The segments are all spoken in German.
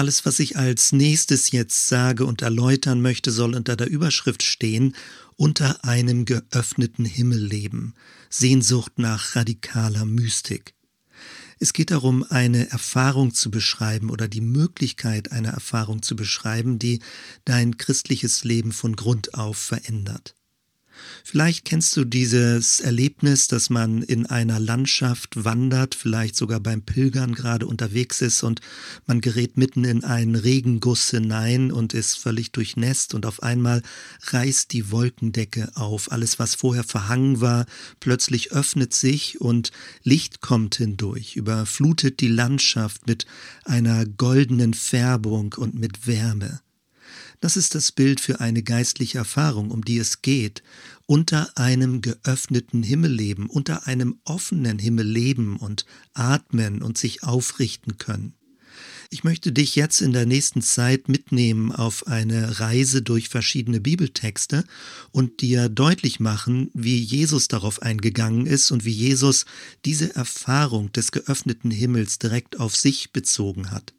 Alles, was ich als nächstes jetzt sage und erläutern möchte, soll unter der Überschrift stehen, unter einem geöffneten Himmel leben, Sehnsucht nach radikaler Mystik. Es geht darum, eine Erfahrung zu beschreiben oder die Möglichkeit einer Erfahrung zu beschreiben, die dein christliches Leben von Grund auf verändert. Vielleicht kennst du dieses Erlebnis, dass man in einer Landschaft wandert, vielleicht sogar beim Pilgern gerade unterwegs ist und man gerät mitten in einen Regenguss hinein und ist völlig durchnässt und auf einmal reißt die Wolkendecke auf. Alles, was vorher verhangen war, plötzlich öffnet sich und Licht kommt hindurch, überflutet die Landschaft mit einer goldenen Färbung und mit Wärme. Das ist das Bild für eine geistliche Erfahrung, um die es geht. Unter einem geöffneten Himmel leben, unter einem offenen Himmel leben und atmen und sich aufrichten können. Ich möchte dich jetzt in der nächsten Zeit mitnehmen auf eine Reise durch verschiedene Bibeltexte und dir deutlich machen, wie Jesus darauf eingegangen ist und wie Jesus diese Erfahrung des geöffneten Himmels direkt auf sich bezogen hat.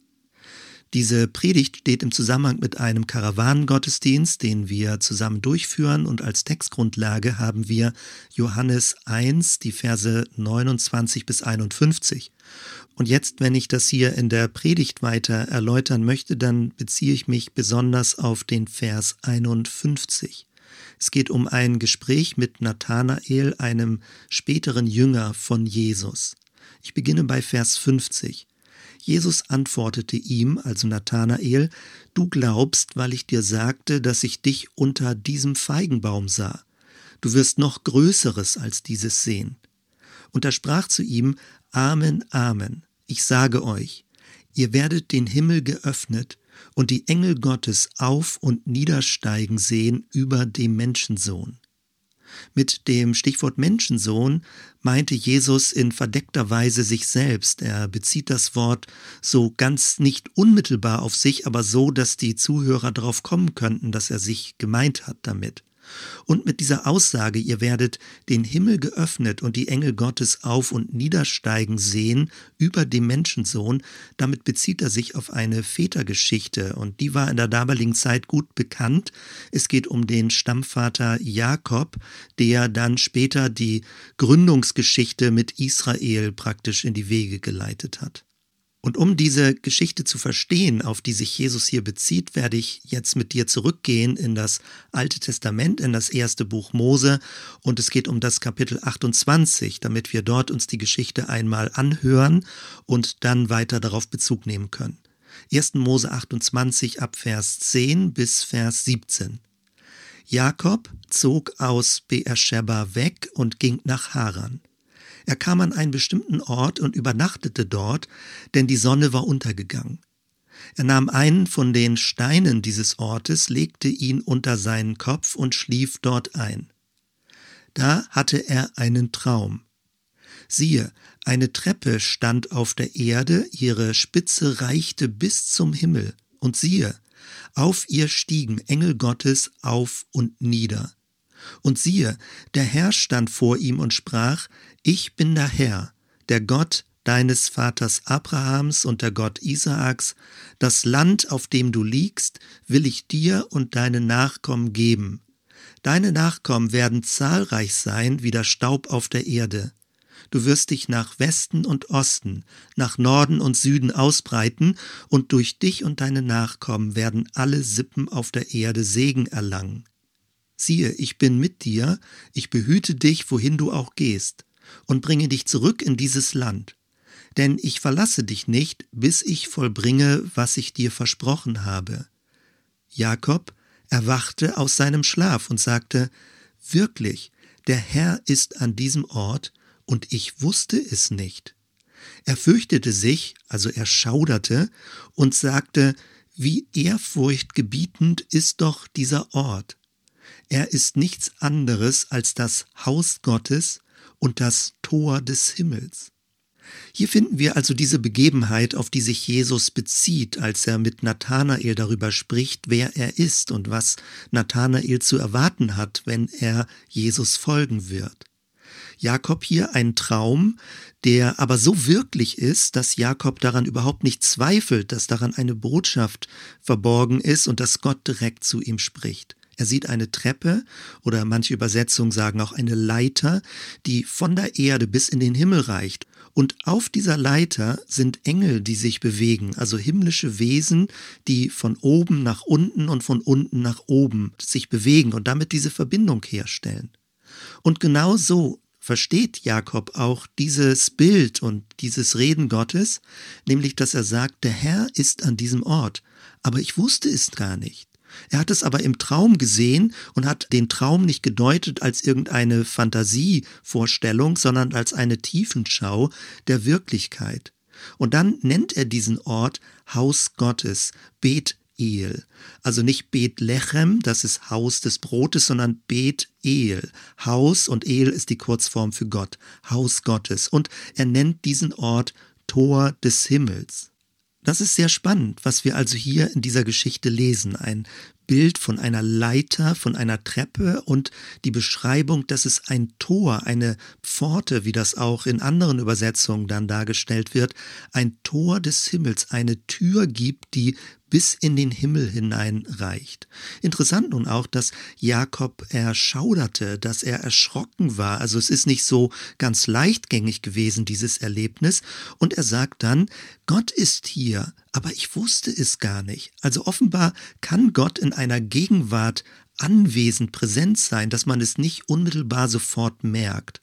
Diese Predigt steht im Zusammenhang mit einem Karawanengottesdienst, den wir zusammen durchführen und als Textgrundlage haben wir Johannes 1, die Verse 29 bis 51. Und jetzt, wenn ich das hier in der Predigt weiter erläutern möchte, dann beziehe ich mich besonders auf den Vers 51. Es geht um ein Gespräch mit Nathanael, einem späteren Jünger von Jesus. Ich beginne bei Vers 50. Jesus antwortete ihm, also Nathanael, Du glaubst, weil ich dir sagte, dass ich dich unter diesem Feigenbaum sah. Du wirst noch Größeres als dieses sehen. Und er sprach zu ihm, Amen, Amen, ich sage euch, ihr werdet den Himmel geöffnet und die Engel Gottes auf und niedersteigen sehen über dem Menschensohn. Mit dem Stichwort Menschensohn meinte Jesus in verdeckter Weise sich selbst. Er bezieht das Wort so ganz nicht unmittelbar auf sich, aber so, dass die Zuhörer darauf kommen könnten, dass er sich gemeint hat damit. Und mit dieser Aussage, ihr werdet den Himmel geöffnet und die Engel Gottes auf und niedersteigen sehen über dem Menschensohn, damit bezieht er sich auf eine Vätergeschichte und die war in der damaligen Zeit gut bekannt. Es geht um den Stammvater Jakob, der dann später die Gründungsgeschichte mit Israel praktisch in die Wege geleitet hat. Und um diese Geschichte zu verstehen, auf die sich Jesus hier bezieht, werde ich jetzt mit dir zurückgehen in das Alte Testament, in das erste Buch Mose. Und es geht um das Kapitel 28, damit wir dort uns die Geschichte einmal anhören und dann weiter darauf Bezug nehmen können. 1. Mose 28 ab Vers 10 bis Vers 17. Jakob zog aus Beersheba weg und ging nach Haran. Er kam an einen bestimmten Ort und übernachtete dort, denn die Sonne war untergegangen. Er nahm einen von den Steinen dieses Ortes, legte ihn unter seinen Kopf und schlief dort ein. Da hatte er einen Traum. Siehe, eine Treppe stand auf der Erde, ihre Spitze reichte bis zum Himmel, und siehe, auf ihr stiegen Engel Gottes auf und nieder. Und siehe, der Herr stand vor ihm und sprach, Ich bin der Herr, der Gott deines Vaters Abrahams und der Gott Isaaks, das Land, auf dem du liegst, will ich dir und deinen Nachkommen geben. Deine Nachkommen werden zahlreich sein wie der Staub auf der Erde. Du wirst dich nach Westen und Osten, nach Norden und Süden ausbreiten, und durch dich und deine Nachkommen werden alle Sippen auf der Erde Segen erlangen siehe, ich bin mit dir, ich behüte dich, wohin du auch gehst, und bringe dich zurück in dieses Land. Denn ich verlasse dich nicht, bis ich vollbringe, was ich dir versprochen habe. Jakob erwachte aus seinem Schlaf und sagte, Wirklich, der Herr ist an diesem Ort, und ich wusste es nicht. Er fürchtete sich, also er schauderte, und sagte, wie ehrfurchtgebietend ist doch dieser Ort. Er ist nichts anderes als das Haus Gottes und das Tor des Himmels. Hier finden wir also diese Begebenheit, auf die sich Jesus bezieht, als er mit Nathanael darüber spricht, wer er ist und was Nathanael zu erwarten hat, wenn er Jesus folgen wird. Jakob hier einen Traum, der aber so wirklich ist, dass Jakob daran überhaupt nicht zweifelt, dass daran eine Botschaft verborgen ist und dass Gott direkt zu ihm spricht. Er sieht eine Treppe oder manche Übersetzungen sagen auch eine Leiter, die von der Erde bis in den Himmel reicht. Und auf dieser Leiter sind Engel, die sich bewegen, also himmlische Wesen, die von oben nach unten und von unten nach oben sich bewegen und damit diese Verbindung herstellen. Und genau so versteht Jakob auch dieses Bild und dieses Reden Gottes, nämlich dass er sagt, der Herr ist an diesem Ort, aber ich wusste es gar nicht. Er hat es aber im Traum gesehen und hat den Traum nicht gedeutet als irgendeine Fantasievorstellung, sondern als eine Tiefenschau der Wirklichkeit. Und dann nennt er diesen Ort Haus Gottes, Bet El. Also nicht Bethlehem, das ist Haus des Brotes, sondern Bet El. Haus und El ist die Kurzform für Gott, Haus Gottes. Und er nennt diesen Ort Tor des Himmels. Das ist sehr spannend, was wir also hier in dieser Geschichte lesen. Ein Bild von einer Leiter, von einer Treppe und die Beschreibung, dass es ein Tor, eine Pforte, wie das auch in anderen Übersetzungen dann dargestellt wird, ein Tor des Himmels, eine Tür gibt, die bis in den Himmel hinein reicht. Interessant nun auch, dass Jakob erschauderte, dass er erschrocken war. Also es ist nicht so ganz leichtgängig gewesen, dieses Erlebnis. Und er sagt dann, Gott ist hier, aber ich wusste es gar nicht. Also offenbar kann Gott in einer Gegenwart anwesend präsent sein, dass man es nicht unmittelbar sofort merkt.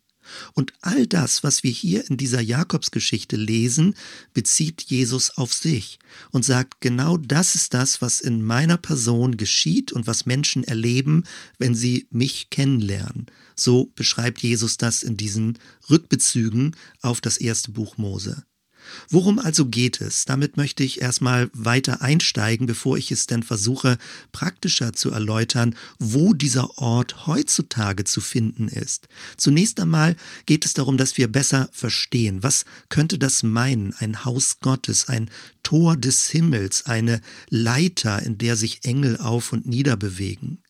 Und all das, was wir hier in dieser Jakobsgeschichte lesen, bezieht Jesus auf sich und sagt, genau das ist das, was in meiner Person geschieht und was Menschen erleben, wenn sie mich kennenlernen. So beschreibt Jesus das in diesen Rückbezügen auf das erste Buch Mose. Worum also geht es? Damit möchte ich erstmal weiter einsteigen, bevor ich es denn versuche, praktischer zu erläutern, wo dieser Ort heutzutage zu finden ist. Zunächst einmal geht es darum, dass wir besser verstehen, was könnte das meinen, ein Haus Gottes, ein Tor des Himmels, eine Leiter, in der sich Engel auf und nieder bewegen.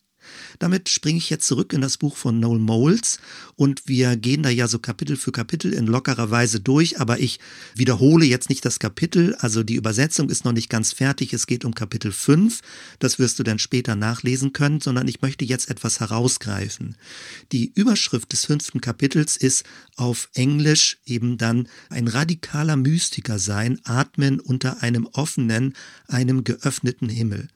Damit springe ich jetzt zurück in das Buch von Noel Moles und wir gehen da ja so Kapitel für Kapitel in lockerer Weise durch, aber ich wiederhole jetzt nicht das Kapitel, also die Übersetzung ist noch nicht ganz fertig, es geht um Kapitel 5, das wirst du dann später nachlesen können, sondern ich möchte jetzt etwas herausgreifen. Die Überschrift des fünften Kapitels ist auf Englisch eben dann ein radikaler Mystiker sein, atmen unter einem offenen, einem geöffneten Himmel.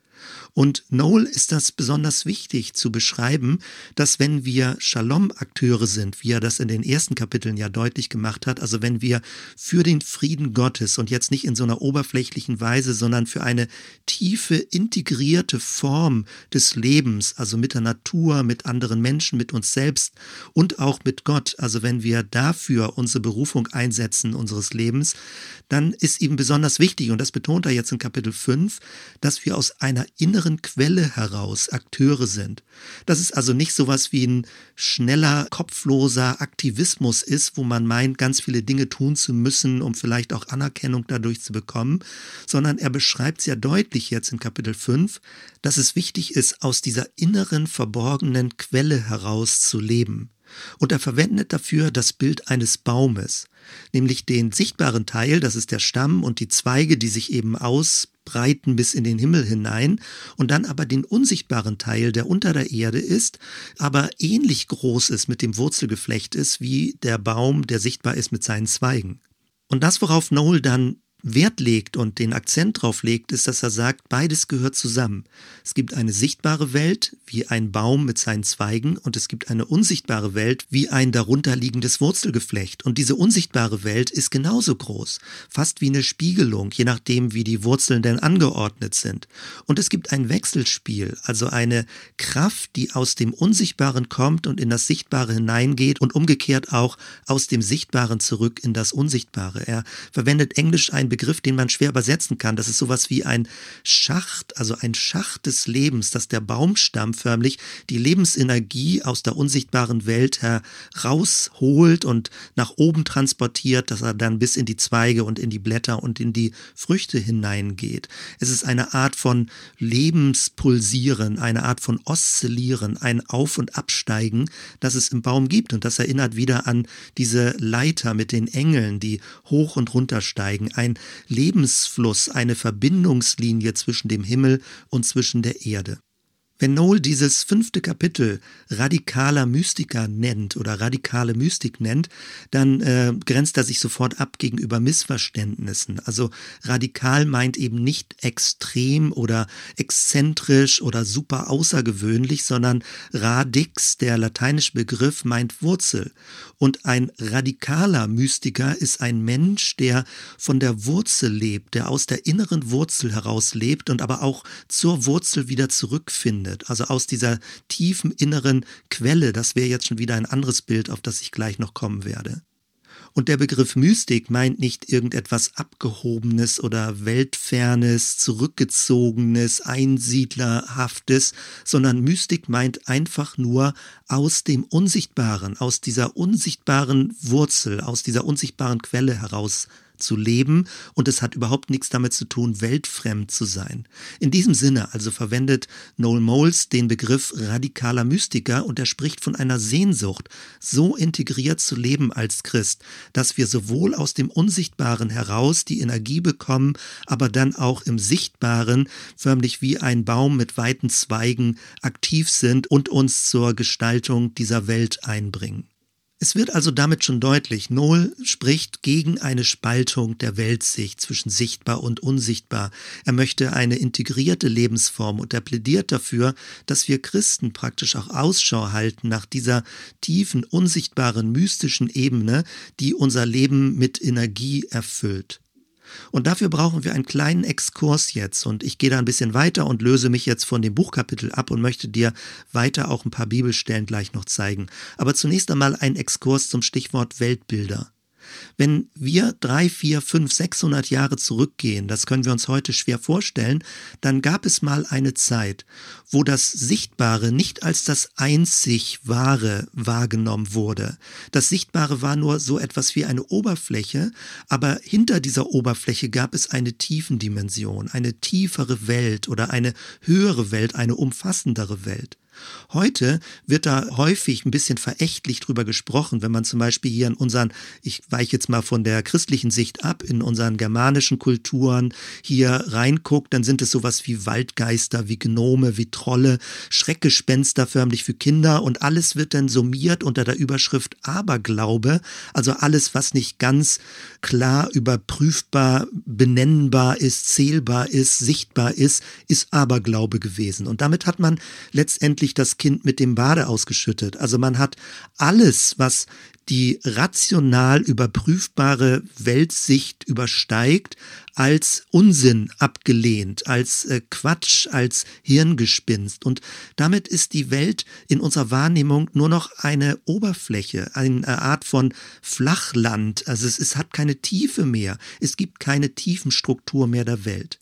Und Noel ist das besonders wichtig zu beschreiben, dass wenn wir Shalom-Akteure sind, wie er das in den ersten Kapiteln ja deutlich gemacht hat, also wenn wir für den Frieden Gottes und jetzt nicht in so einer oberflächlichen Weise, sondern für eine tiefe, integrierte Form des Lebens, also mit der Natur, mit anderen Menschen, mit uns selbst und auch mit Gott, also wenn wir dafür unsere Berufung einsetzen unseres Lebens, dann ist ihm besonders wichtig, und das betont er jetzt in Kapitel 5, dass wir aus einer inneren Quelle heraus Akteure sind. Dass es also nicht so was wie ein schneller, kopfloser Aktivismus ist, wo man meint, ganz viele Dinge tun zu müssen, um vielleicht auch Anerkennung dadurch zu bekommen, sondern er beschreibt sehr deutlich jetzt in Kapitel 5, dass es wichtig ist, aus dieser inneren, verborgenen Quelle heraus zu leben. Und er verwendet dafür das Bild eines Baumes, nämlich den sichtbaren Teil, das ist der Stamm und die Zweige, die sich eben ausbreiten bis in den Himmel hinein, und dann aber den unsichtbaren Teil, der unter der Erde ist, aber ähnlich groß ist mit dem Wurzelgeflecht ist wie der Baum, der sichtbar ist mit seinen Zweigen. Und das, worauf Noel dann Wert legt und den Akzent drauf legt, ist, dass er sagt, beides gehört zusammen. Es gibt eine sichtbare Welt, wie ein Baum mit seinen Zweigen, und es gibt eine unsichtbare Welt, wie ein darunterliegendes Wurzelgeflecht. Und diese unsichtbare Welt ist genauso groß, fast wie eine Spiegelung, je nachdem, wie die Wurzeln denn angeordnet sind. Und es gibt ein Wechselspiel, also eine Kraft, die aus dem Unsichtbaren kommt und in das Sichtbare hineingeht und umgekehrt auch aus dem Sichtbaren zurück in das Unsichtbare. Er verwendet englisch ein Begriff, den man schwer übersetzen kann. Das ist sowas wie ein Schacht, also ein Schacht des Lebens, dass der Baumstamm förmlich die Lebensenergie aus der unsichtbaren Welt herausholt und nach oben transportiert, dass er dann bis in die Zweige und in die Blätter und in die Früchte hineingeht. Es ist eine Art von Lebenspulsieren, eine Art von Oszillieren, ein Auf- und Absteigen, das es im Baum gibt. Und das erinnert wieder an diese Leiter mit den Engeln, die hoch und runter steigen. Ein Lebensfluss, eine Verbindungslinie zwischen dem Himmel und zwischen der Erde. Wenn Noel dieses fünfte Kapitel radikaler Mystiker nennt oder radikale Mystik nennt, dann äh, grenzt er sich sofort ab gegenüber Missverständnissen. Also radikal meint eben nicht extrem oder exzentrisch oder super außergewöhnlich, sondern radix, der lateinische Begriff, meint Wurzel. Und ein radikaler Mystiker ist ein Mensch, der von der Wurzel lebt, der aus der inneren Wurzel heraus lebt und aber auch zur Wurzel wieder zurückfindet findet, also aus dieser tiefen inneren Quelle, das wäre jetzt schon wieder ein anderes Bild, auf das ich gleich noch kommen werde. Und der Begriff Mystik meint nicht irgendetwas Abgehobenes oder Weltfernes, Zurückgezogenes, Einsiedlerhaftes, sondern Mystik meint einfach nur aus dem Unsichtbaren, aus dieser unsichtbaren Wurzel, aus dieser unsichtbaren Quelle heraus zu leben und es hat überhaupt nichts damit zu tun, weltfremd zu sein. In diesem Sinne also verwendet Noel Moles den Begriff radikaler Mystiker und er spricht von einer Sehnsucht, so integriert zu leben als Christ, dass wir sowohl aus dem Unsichtbaren heraus die Energie bekommen, aber dann auch im Sichtbaren förmlich wie ein Baum mit weiten Zweigen aktiv sind und uns zur Gestaltung dieser Welt einbringen. Es wird also damit schon deutlich, Noel spricht gegen eine Spaltung der Weltsicht zwischen sichtbar und unsichtbar. Er möchte eine integrierte Lebensform und er plädiert dafür, dass wir Christen praktisch auch Ausschau halten nach dieser tiefen, unsichtbaren, mystischen Ebene, die unser Leben mit Energie erfüllt. Und dafür brauchen wir einen kleinen Exkurs jetzt. Und ich gehe da ein bisschen weiter und löse mich jetzt von dem Buchkapitel ab und möchte dir weiter auch ein paar Bibelstellen gleich noch zeigen. Aber zunächst einmal ein Exkurs zum Stichwort Weltbilder. Wenn wir drei, vier, fünf, sechshundert Jahre zurückgehen, das können wir uns heute schwer vorstellen, dann gab es mal eine Zeit, wo das Sichtbare nicht als das einzig Wahre wahrgenommen wurde. Das Sichtbare war nur so etwas wie eine Oberfläche, aber hinter dieser Oberfläche gab es eine Tiefendimension, eine tiefere Welt oder eine höhere Welt, eine umfassendere Welt. Heute wird da häufig ein bisschen verächtlich drüber gesprochen, wenn man zum Beispiel hier in unseren, ich weiche jetzt mal von der christlichen Sicht ab, in unseren germanischen Kulturen hier reinguckt, dann sind es sowas wie Waldgeister, wie Gnome, wie Trolle, Schreckgespenster förmlich für Kinder und alles wird dann summiert unter der Überschrift Aberglaube, also alles, was nicht ganz klar überprüfbar, benennbar ist, zählbar ist, sichtbar ist, ist Aberglaube gewesen. Und damit hat man letztendlich wirklich das Kind mit dem Bade ausgeschüttet. Also man hat alles, was die rational überprüfbare Weltsicht übersteigt, als Unsinn abgelehnt, als äh, Quatsch, als Hirngespinst. Und damit ist die Welt in unserer Wahrnehmung nur noch eine Oberfläche, eine Art von Flachland. Also es, es hat keine Tiefe mehr. Es gibt keine Tiefenstruktur mehr der Welt.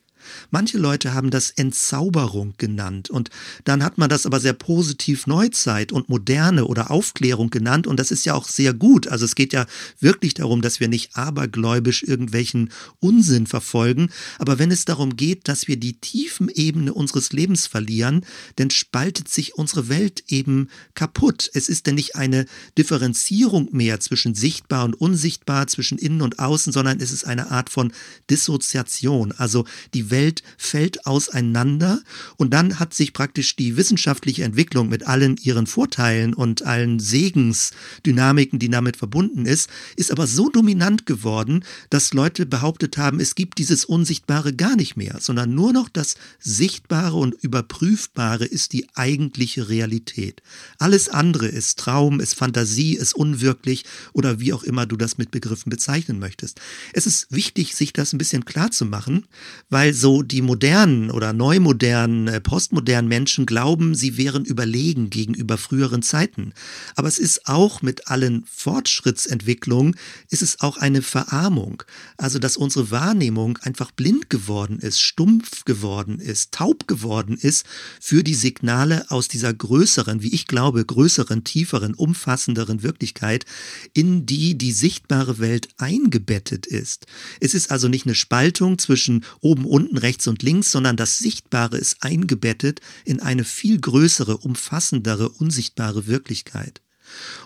Manche Leute haben das Entzauberung genannt und dann hat man das aber sehr positiv Neuzeit und Moderne oder Aufklärung genannt und das ist ja auch sehr gut. Also es geht ja wirklich darum, dass wir nicht abergläubisch irgendwelchen Unsinn verfolgen, aber wenn es darum geht, dass wir die tiefen Ebene unseres Lebens verlieren, dann spaltet sich unsere Welt eben kaputt. Es ist denn nicht eine Differenzierung mehr zwischen sichtbar und unsichtbar, zwischen innen und außen, sondern es ist eine Art von Dissoziation. Also die Welt fällt auseinander und dann hat sich praktisch die wissenschaftliche Entwicklung mit allen ihren Vorteilen und allen Segensdynamiken, die damit verbunden ist, ist aber so dominant geworden, dass Leute behauptet haben, es gibt dieses Unsichtbare gar nicht mehr, sondern nur noch das Sichtbare und Überprüfbare ist die eigentliche Realität. Alles andere ist Traum, ist Fantasie, ist unwirklich oder wie auch immer du das mit Begriffen bezeichnen möchtest. Es ist wichtig, sich das ein bisschen klar zu machen, weil so die modernen oder neumodernen, äh, postmodernen Menschen glauben, sie wären überlegen gegenüber früheren Zeiten. Aber es ist auch mit allen Fortschrittsentwicklungen, ist es auch eine Verarmung. Also, dass unsere Wahrnehmung einfach blind geworden ist, stumpf geworden ist, taub geworden ist für die Signale aus dieser größeren, wie ich glaube, größeren, tieferen, umfassenderen Wirklichkeit, in die die sichtbare Welt eingebettet ist. Es ist also nicht eine Spaltung zwischen oben, unten, rechts und links, sondern das Sichtbare ist eingebettet in eine viel größere, umfassendere, unsichtbare Wirklichkeit.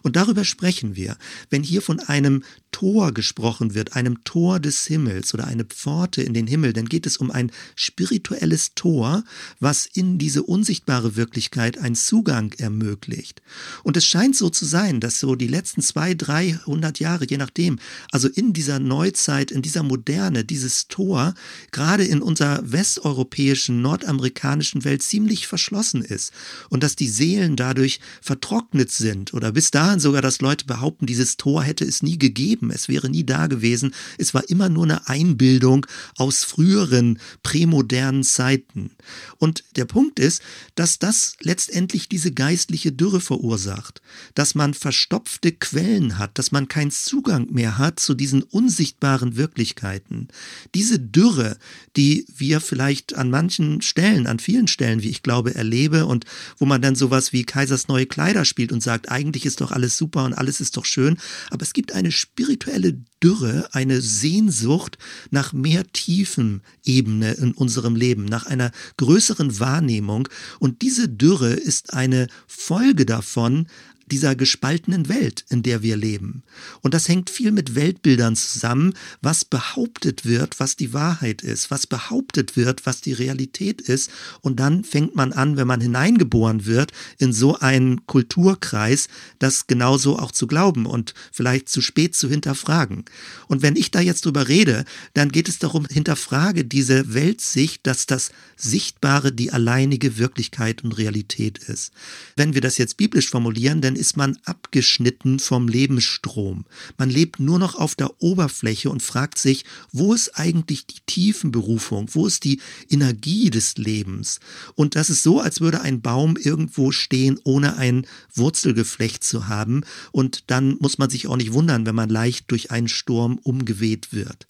Und darüber sprechen wir, wenn hier von einem Tor gesprochen wird, einem Tor des Himmels oder eine Pforte in den Himmel, dann geht es um ein spirituelles Tor, was in diese unsichtbare Wirklichkeit einen Zugang ermöglicht. Und es scheint so zu sein, dass so die letzten zwei, dreihundert Jahre, je nachdem, also in dieser Neuzeit, in dieser Moderne, dieses Tor gerade in unserer westeuropäischen, nordamerikanischen Welt ziemlich verschlossen ist und dass die Seelen dadurch vertrocknet sind oder bis dahin sogar, dass Leute behaupten, dieses Tor hätte es nie gegeben, es wäre nie da gewesen, es war immer nur eine Einbildung aus früheren prämodernen Zeiten. Und der Punkt ist, dass das letztendlich diese geistliche Dürre verursacht, dass man verstopfte Quellen hat, dass man keinen Zugang mehr hat zu diesen unsichtbaren Wirklichkeiten. Diese Dürre, die wir vielleicht an manchen Stellen, an vielen Stellen, wie ich glaube, erlebe und wo man dann sowas wie Kaisers neue Kleider spielt und sagt, eigentlich ist doch alles super und alles ist doch schön, aber es gibt eine spirituelle Dürre, eine Sehnsucht nach mehr tiefen Ebene in unserem Leben, nach einer größeren Wahrnehmung. Und diese Dürre ist eine Folge davon, dieser gespaltenen Welt, in der wir leben. Und das hängt viel mit Weltbildern zusammen, was behauptet wird, was die Wahrheit ist, was behauptet wird, was die Realität ist. Und dann fängt man an, wenn man hineingeboren wird, in so einen Kulturkreis, das genauso auch zu glauben und vielleicht zu spät zu hinterfragen. Und wenn ich da jetzt drüber rede, dann geht es darum, hinterfrage diese Weltsicht, dass das Sichtbare die alleinige Wirklichkeit und Realität ist. Wenn wir das jetzt biblisch formulieren, dann dann ist man abgeschnitten vom Lebensstrom. Man lebt nur noch auf der Oberfläche und fragt sich, wo ist eigentlich die Tiefenberufung? Wo ist die Energie des Lebens? Und das ist so, als würde ein Baum irgendwo stehen, ohne ein Wurzelgeflecht zu haben. Und dann muss man sich auch nicht wundern, wenn man leicht durch einen Sturm umgeweht wird.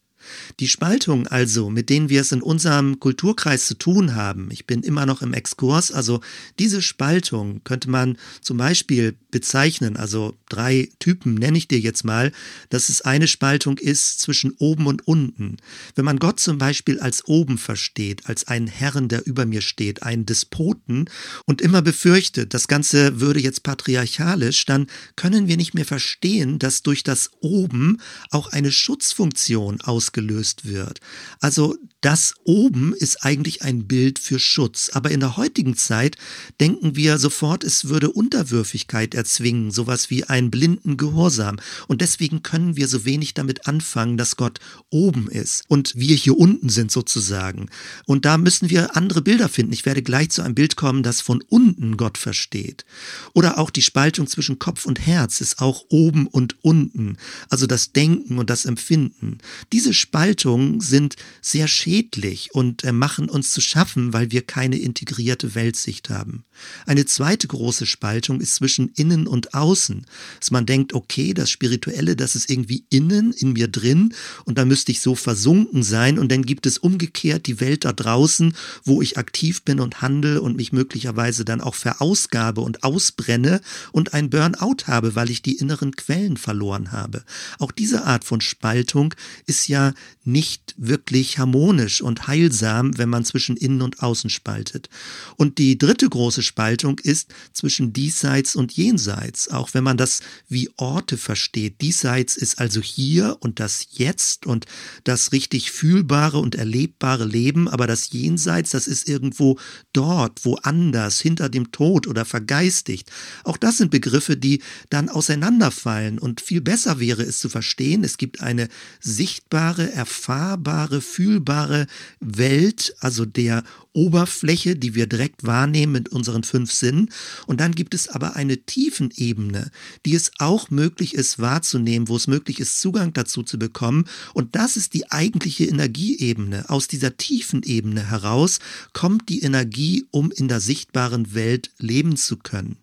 Die Spaltung also, mit denen wir es in unserem Kulturkreis zu tun haben, ich bin immer noch im Exkurs, also diese Spaltung könnte man zum Beispiel bezeichnen, also drei Typen nenne ich dir jetzt mal, dass es eine Spaltung ist zwischen oben und unten. Wenn man Gott zum Beispiel als oben versteht, als einen Herrn, der über mir steht, einen Despoten und immer befürchtet, das Ganze würde jetzt patriarchalisch, dann können wir nicht mehr verstehen, dass durch das Oben auch eine Schutzfunktion ausgelöst wird. Also das Oben ist eigentlich ein Bild für Schutz, aber in der heutigen Zeit denken wir sofort, es würde Unterwürfigkeit erzwingen, sowas wie einen blinden Gehorsam. Und deswegen können wir so wenig damit anfangen, dass Gott oben ist und wir hier unten sind sozusagen. Und da müssen wir andere Bilder finden. Ich werde gleich zu einem Bild kommen, das von unten Gott versteht. Oder auch die Spaltung zwischen Kopf und Herz ist auch oben und unten. Also das Denken und das Empfinden. Diese Spaltungen sind sehr schädlich und äh, machen uns zu schaffen, weil wir keine integrierte Weltsicht haben. Eine zweite große Spaltung ist zwischen innen und außen. Dass man denkt, okay, das Spirituelle, das ist irgendwie innen, in mir drin und da müsste ich so versunken sein und dann gibt es umgekehrt die Welt da draußen, wo ich aktiv bin und handle und mich möglicherweise dann auch verausgabe und ausbrenne und ein Burnout habe, weil ich die inneren Quellen verloren habe. Auch diese Art von Spaltung ist ja nicht wirklich harmonisch und heilsam, wenn man zwischen innen und außen spaltet. Und die dritte große Spaltung ist zwischen diesseits und jenseits, auch wenn man das wie Orte versteht. Diesseits ist also hier und das Jetzt und das richtig fühlbare und erlebbare Leben, aber das Jenseits, das ist irgendwo dort, woanders, hinter dem Tod oder vergeistigt. Auch das sind Begriffe, die dann auseinanderfallen und viel besser wäre es zu verstehen, es gibt eine sichtbare sichtbare, erfahrbare, fühlbare Welt, also der Oberfläche, die wir direkt wahrnehmen mit unseren fünf Sinnen. Und dann gibt es aber eine Tiefenebene, die es auch möglich ist wahrzunehmen, wo es möglich ist, Zugang dazu zu bekommen. Und das ist die eigentliche Energieebene. Aus dieser Tiefenebene heraus kommt die Energie, um in der sichtbaren Welt leben zu können.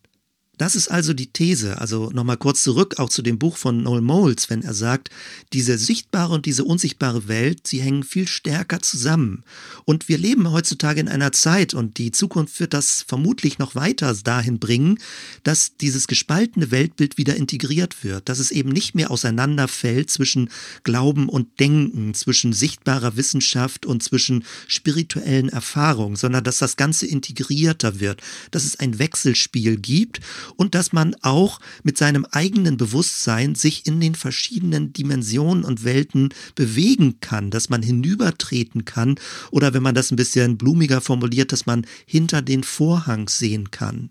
Das ist also die These. Also nochmal kurz zurück auch zu dem Buch von Noel Moles, wenn er sagt, diese sichtbare und diese unsichtbare Welt, sie hängen viel stärker zusammen. Und wir leben heutzutage in einer Zeit und die Zukunft wird das vermutlich noch weiter dahin bringen, dass dieses gespaltene Weltbild wieder integriert wird, dass es eben nicht mehr auseinanderfällt zwischen Glauben und Denken, zwischen sichtbarer Wissenschaft und zwischen spirituellen Erfahrungen, sondern dass das Ganze integrierter wird, dass es ein Wechselspiel gibt und dass man auch mit seinem eigenen Bewusstsein sich in den verschiedenen Dimensionen und Welten bewegen kann, dass man hinübertreten kann oder wenn man das ein bisschen blumiger formuliert, dass man hinter den Vorhang sehen kann.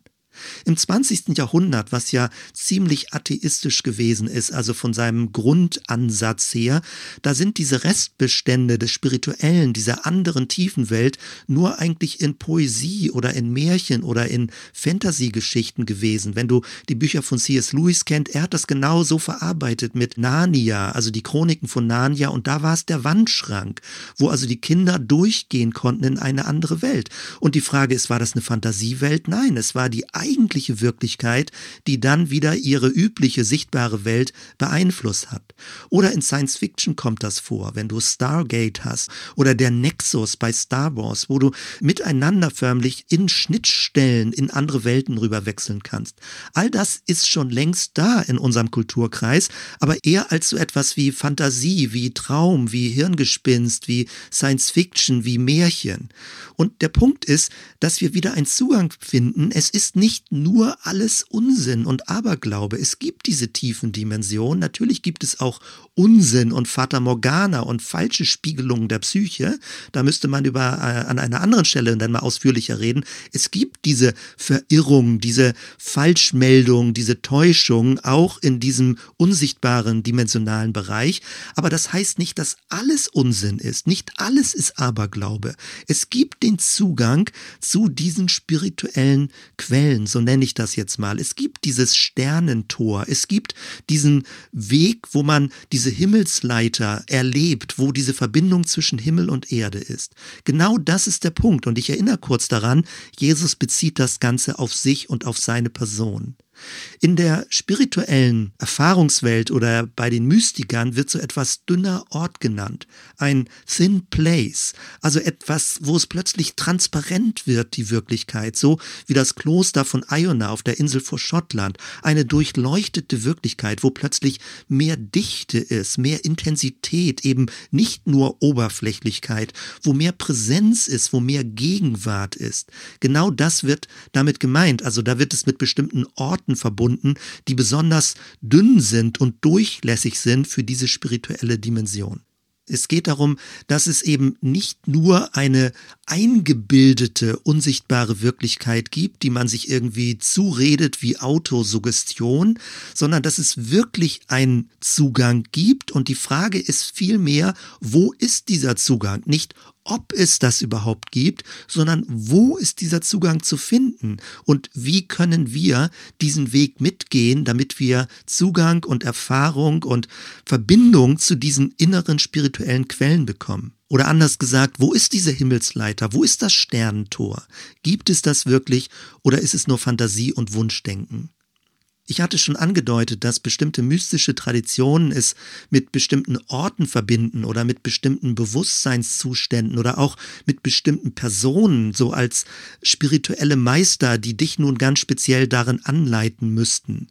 Im 20. Jahrhundert, was ja ziemlich atheistisch gewesen ist, also von seinem Grundansatz her, da sind diese Restbestände des Spirituellen, dieser anderen tiefen Welt, nur eigentlich in Poesie oder in Märchen oder in Fantasy-Geschichten gewesen. Wenn du die Bücher von C.S. Lewis kennt, er hat das genau so verarbeitet mit Narnia, also die Chroniken von Narnia, und da war es der Wandschrank, wo also die Kinder durchgehen konnten in eine andere Welt. Und die Frage ist, war das eine Fantasiewelt? Nein, es war die eigentliche Wirklichkeit, die dann wieder ihre übliche sichtbare Welt beeinflusst hat. Oder in Science Fiction kommt das vor, wenn du Stargate hast oder der Nexus bei Star Wars, wo du miteinander förmlich in Schnittstellen in andere Welten rüberwechseln kannst. All das ist schon längst da in unserem Kulturkreis, aber eher als so etwas wie Fantasie, wie Traum, wie Hirngespinst, wie Science Fiction, wie Märchen. Und der Punkt ist, dass wir wieder einen Zugang finden. Es ist nicht nicht nur alles Unsinn und Aberglaube. Es gibt diese tiefen Dimensionen. Natürlich gibt es auch Unsinn und Fata Morgana und falsche Spiegelungen der Psyche. Da müsste man über äh, an einer anderen Stelle dann mal ausführlicher reden. Es gibt diese Verirrung, diese Falschmeldung, diese Täuschung auch in diesem unsichtbaren dimensionalen Bereich. Aber das heißt nicht, dass alles Unsinn ist. Nicht alles ist Aberglaube. Es gibt den Zugang zu diesen spirituellen Quellen. So nenne ich das jetzt mal. Es gibt dieses Sternentor, es gibt diesen Weg, wo man diese Himmelsleiter erlebt, wo diese Verbindung zwischen Himmel und Erde ist. Genau das ist der Punkt. Und ich erinnere kurz daran, Jesus bezieht das Ganze auf sich und auf seine Person. In der spirituellen Erfahrungswelt oder bei den Mystikern wird so etwas dünner Ort genannt, ein thin place, also etwas, wo es plötzlich transparent wird, die Wirklichkeit, so wie das Kloster von Iona auf der Insel vor Schottland, eine durchleuchtete Wirklichkeit, wo plötzlich mehr Dichte ist, mehr Intensität, eben nicht nur Oberflächlichkeit, wo mehr Präsenz ist, wo mehr Gegenwart ist. Genau das wird damit gemeint, also da wird es mit bestimmten Orten Kräften verbunden, die besonders dünn sind und durchlässig sind für diese spirituelle Dimension. Es geht darum, dass es eben nicht nur eine eingebildete, unsichtbare Wirklichkeit gibt, die man sich irgendwie zuredet wie Autosuggestion, sondern dass es wirklich einen Zugang gibt. Und die Frage ist vielmehr, wo ist dieser Zugang? Nicht ob es das überhaupt gibt, sondern wo ist dieser Zugang zu finden und wie können wir diesen Weg mitgehen, damit wir Zugang und Erfahrung und Verbindung zu diesen inneren spirituellen Quellen bekommen. Oder anders gesagt, wo ist diese Himmelsleiter? Wo ist das Sternentor? Gibt es das wirklich oder ist es nur Fantasie und Wunschdenken? Ich hatte schon angedeutet, dass bestimmte mystische Traditionen es mit bestimmten Orten verbinden oder mit bestimmten Bewusstseinszuständen oder auch mit bestimmten Personen, so als spirituelle Meister, die dich nun ganz speziell darin anleiten müssten.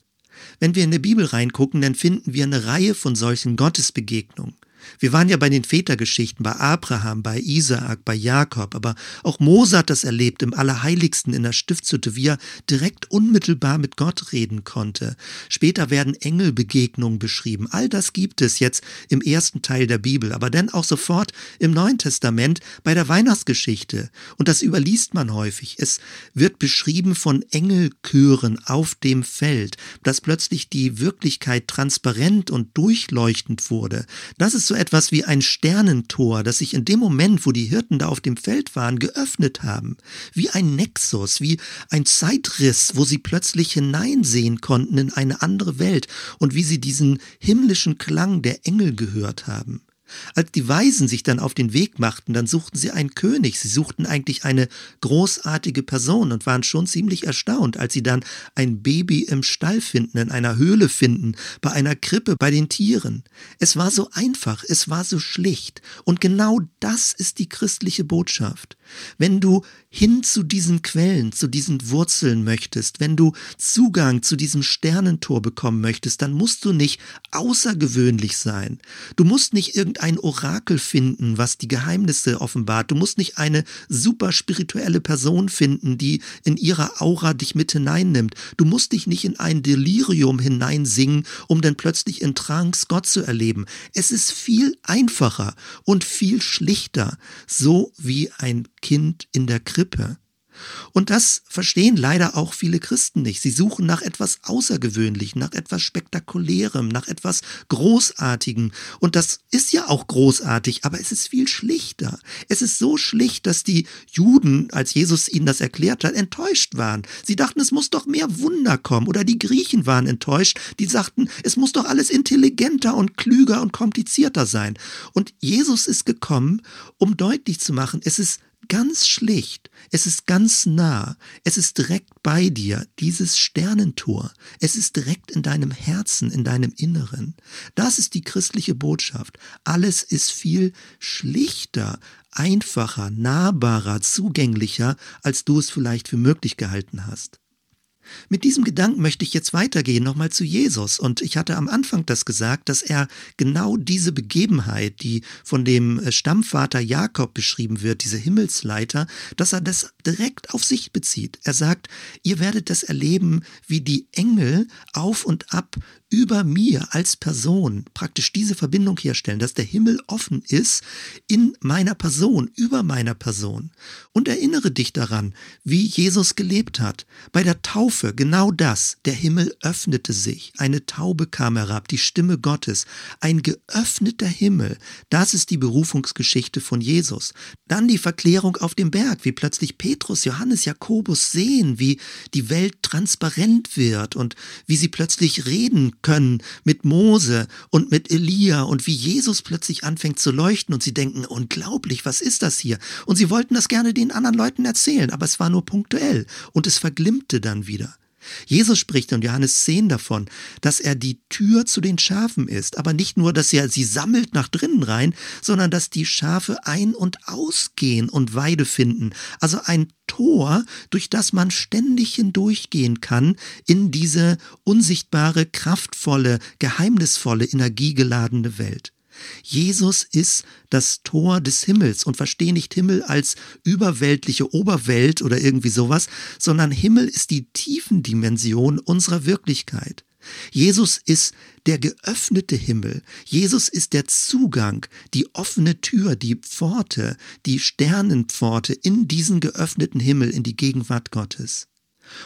Wenn wir in der Bibel reingucken, dann finden wir eine Reihe von solchen Gottesbegegnungen. Wir waren ja bei den Vätergeschichten, bei Abraham, bei Isaak, bei Jakob, aber auch Mose hat das erlebt im Allerheiligsten in der Stiftshütte, wie er direkt unmittelbar mit Gott reden konnte. Später werden Engelbegegnungen beschrieben. All das gibt es jetzt im ersten Teil der Bibel, aber dann auch sofort im Neuen Testament bei der Weihnachtsgeschichte. Und das überliest man häufig. Es wird beschrieben von Engelchören auf dem Feld, dass plötzlich die Wirklichkeit transparent und durchleuchtend wurde. Das ist so etwas wie ein Sternentor, das sich in dem Moment, wo die Hirten da auf dem Feld waren, geöffnet haben. Wie ein Nexus, wie ein Zeitriss, wo sie plötzlich hineinsehen konnten in eine andere Welt und wie sie diesen himmlischen Klang der Engel gehört haben. Als die Weisen sich dann auf den Weg machten, dann suchten sie einen König, sie suchten eigentlich eine großartige Person und waren schon ziemlich erstaunt, als sie dann ein Baby im Stall finden, in einer Höhle finden, bei einer Krippe, bei den Tieren. Es war so einfach, es war so schlicht. Und genau das ist die christliche Botschaft. Wenn du hin zu diesen Quellen, zu diesen Wurzeln möchtest, wenn du Zugang zu diesem Sternentor bekommen möchtest, dann musst du nicht außergewöhnlich sein. Du musst nicht irgendein Orakel finden, was die Geheimnisse offenbart. Du musst nicht eine super spirituelle Person finden, die in ihrer Aura dich mit hineinnimmt. Du musst dich nicht in ein Delirium hineinsingen, um dann plötzlich in Trance Gott zu erleben. Es ist viel einfacher und viel schlichter, so wie ein Kind in der Krippe. Und das verstehen leider auch viele Christen nicht. Sie suchen nach etwas Außergewöhnlichem, nach etwas Spektakulärem, nach etwas Großartigem. Und das ist ja auch großartig, aber es ist viel schlichter. Es ist so schlicht, dass die Juden, als Jesus ihnen das erklärt hat, enttäuscht waren. Sie dachten, es muss doch mehr Wunder kommen. Oder die Griechen waren enttäuscht. Die sagten, es muss doch alles intelligenter und klüger und komplizierter sein. Und Jesus ist gekommen, um deutlich zu machen, es ist ganz schlicht, es ist ganz nah, es ist direkt bei dir, dieses Sternentor, es ist direkt in deinem Herzen, in deinem Inneren. Das ist die christliche Botschaft. Alles ist viel schlichter, einfacher, nahbarer, zugänglicher, als du es vielleicht für möglich gehalten hast. Mit diesem Gedanken möchte ich jetzt weitergehen, nochmal zu Jesus. Und ich hatte am Anfang das gesagt, dass er genau diese Begebenheit, die von dem äh, Stammvater Jakob beschrieben wird, diese Himmelsleiter, dass er das direkt auf sich bezieht. Er sagt, ihr werdet das erleben, wie die Engel auf und ab über mir als Person praktisch diese Verbindung herstellen, dass der Himmel offen ist in meiner Person, über meiner Person. Und erinnere dich daran, wie Jesus gelebt hat. Bei der Taufe genau das. Der Himmel öffnete sich, eine Taube kam herab, die Stimme Gottes, ein geöffneter Himmel. Das ist die Berufungsgeschichte von Jesus. Dann die Verklärung auf dem Berg, wie plötzlich Petrus, Johannes, Jakobus sehen, wie die Welt transparent wird und wie sie plötzlich reden können mit Mose und mit Elia und wie Jesus plötzlich anfängt zu leuchten und sie denken, unglaublich, was ist das hier? Und sie wollten das gerne den anderen Leuten erzählen, aber es war nur punktuell und es verglimmte dann wieder. Jesus spricht in Johannes 10 davon, dass er die Tür zu den Schafen ist, aber nicht nur, dass er sie sammelt nach drinnen rein, sondern dass die Schafe ein- und ausgehen und Weide finden. Also ein Tor, durch das man ständig hindurchgehen kann in diese unsichtbare, kraftvolle, geheimnisvolle, energiegeladene Welt. Jesus ist das Tor des Himmels und verstehe nicht Himmel als überweltliche Oberwelt oder irgendwie sowas, sondern Himmel ist die Tiefendimension unserer Wirklichkeit. Jesus ist der geöffnete Himmel. Jesus ist der Zugang, die offene Tür, die Pforte, die Sternenpforte in diesen geöffneten Himmel, in die Gegenwart Gottes.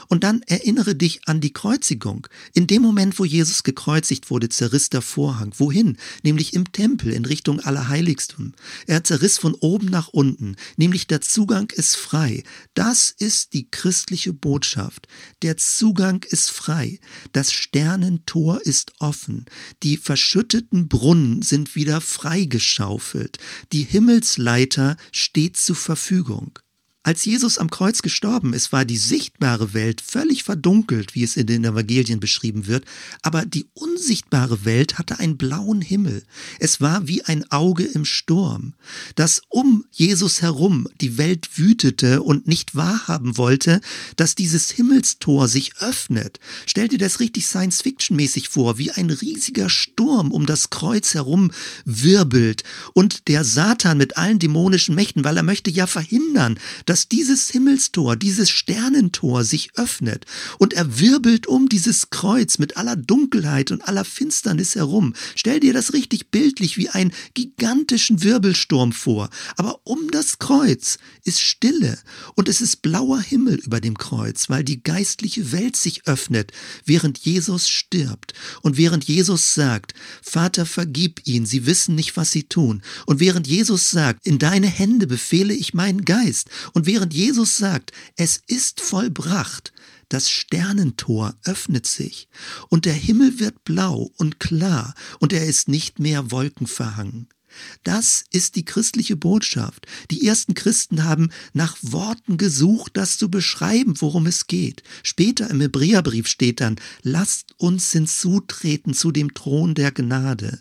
Und dann erinnere dich an die Kreuzigung. In dem Moment, wo Jesus gekreuzigt wurde, zerriss der Vorhang. Wohin? Nämlich im Tempel in Richtung Allerheiligsten. Er zerriss von oben nach unten, nämlich der Zugang ist frei. Das ist die christliche Botschaft. Der Zugang ist frei. Das Sternentor ist offen. Die verschütteten Brunnen sind wieder freigeschaufelt. Die Himmelsleiter steht zur Verfügung. Als Jesus am Kreuz gestorben ist, war die sichtbare Welt völlig verdunkelt, wie es in den Evangelien beschrieben wird, aber die unsichtbare Welt hatte einen blauen Himmel. Es war wie ein Auge im Sturm, das um Jesus herum die Welt wütete und nicht wahrhaben wollte, dass dieses Himmelstor sich öffnet. Stell dir das richtig Science-Fiction-mäßig vor, wie ein riesiger Sturm um das Kreuz herum wirbelt und der Satan mit allen dämonischen Mächten, weil er möchte ja verhindern, dass dass dieses Himmelstor, dieses Sternentor sich öffnet und er wirbelt um dieses Kreuz mit aller Dunkelheit und aller Finsternis herum. Stell dir das richtig bildlich wie einen gigantischen Wirbelsturm vor. Aber um das Kreuz ist Stille und es ist blauer Himmel über dem Kreuz, weil die geistliche Welt sich öffnet, während Jesus stirbt und während Jesus sagt, Vater, vergib ihnen, sie wissen nicht, was sie tun. Und während Jesus sagt, in deine Hände befehle ich meinen Geist. Und während Jesus sagt, es ist vollbracht, das Sternentor öffnet sich und der Himmel wird blau und klar und er ist nicht mehr wolkenverhangen. Das ist die christliche Botschaft. Die ersten Christen haben nach Worten gesucht, das zu beschreiben, worum es geht. Später im Hebräerbrief steht dann, lasst uns hinzutreten zu dem Thron der Gnade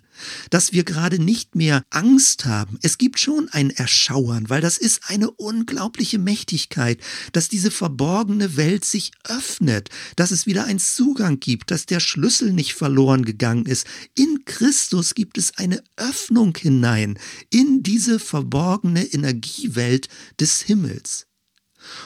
dass wir gerade nicht mehr Angst haben. Es gibt schon ein Erschauern, weil das ist eine unglaubliche Mächtigkeit, dass diese verborgene Welt sich öffnet, dass es wieder einen Zugang gibt, dass der Schlüssel nicht verloren gegangen ist. In Christus gibt es eine Öffnung hinein in diese verborgene Energiewelt des Himmels.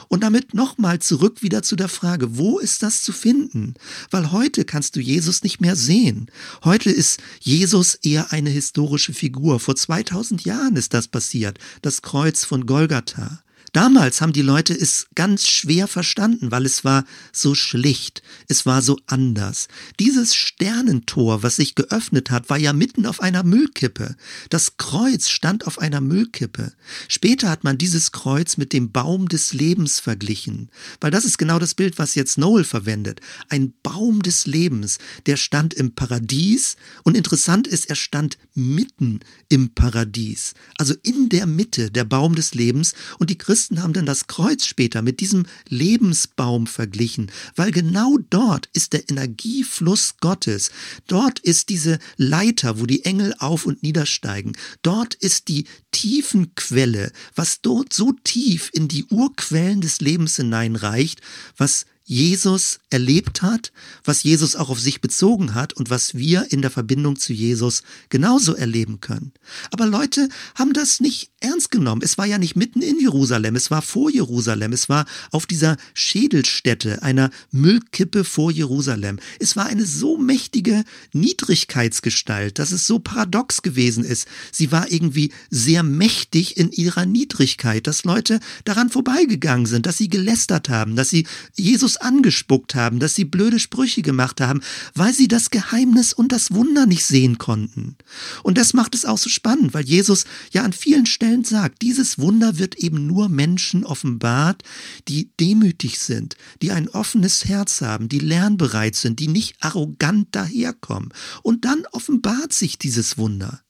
Und damit nochmal zurück wieder zu der Frage, wo ist das zu finden? Weil heute kannst du Jesus nicht mehr sehen. Heute ist Jesus eher eine historische Figur. Vor 2000 Jahren ist das passiert, das Kreuz von Golgatha. Damals haben die Leute es ganz schwer verstanden, weil es war so schlicht, es war so anders. Dieses Sternentor, was sich geöffnet hat, war ja mitten auf einer Müllkippe. Das Kreuz stand auf einer Müllkippe. Später hat man dieses Kreuz mit dem Baum des Lebens verglichen, weil das ist genau das Bild, was jetzt Noel verwendet. Ein Baum des Lebens, der stand im Paradies und interessant ist, er stand mitten im Paradies, also in der Mitte der Baum des Lebens und die Christen Christen haben dann das Kreuz später mit diesem Lebensbaum verglichen, weil genau dort ist der Energiefluss Gottes. Dort ist diese Leiter, wo die Engel auf und niedersteigen. Dort ist die Tiefenquelle, was dort so tief in die Urquellen des Lebens hineinreicht, was Jesus erlebt hat, was Jesus auch auf sich bezogen hat und was wir in der Verbindung zu Jesus genauso erleben können. Aber Leute haben das nicht ernst genommen. Es war ja nicht mitten in Jerusalem, es war vor Jerusalem, es war auf dieser Schädelstätte, einer Müllkippe vor Jerusalem. Es war eine so mächtige Niedrigkeitsgestalt, dass es so paradox gewesen ist. Sie war irgendwie sehr mächtig in ihrer Niedrigkeit, dass Leute daran vorbeigegangen sind, dass sie gelästert haben, dass sie Angespuckt haben, dass sie blöde Sprüche gemacht haben, weil sie das Geheimnis und das Wunder nicht sehen konnten. Und das macht es auch so spannend, weil Jesus ja an vielen Stellen sagt, dieses Wunder wird eben nur Menschen offenbart, die demütig sind, die ein offenes Herz haben, die lernbereit sind, die nicht arrogant daherkommen. Und dann offenbart sich dieses Wunder.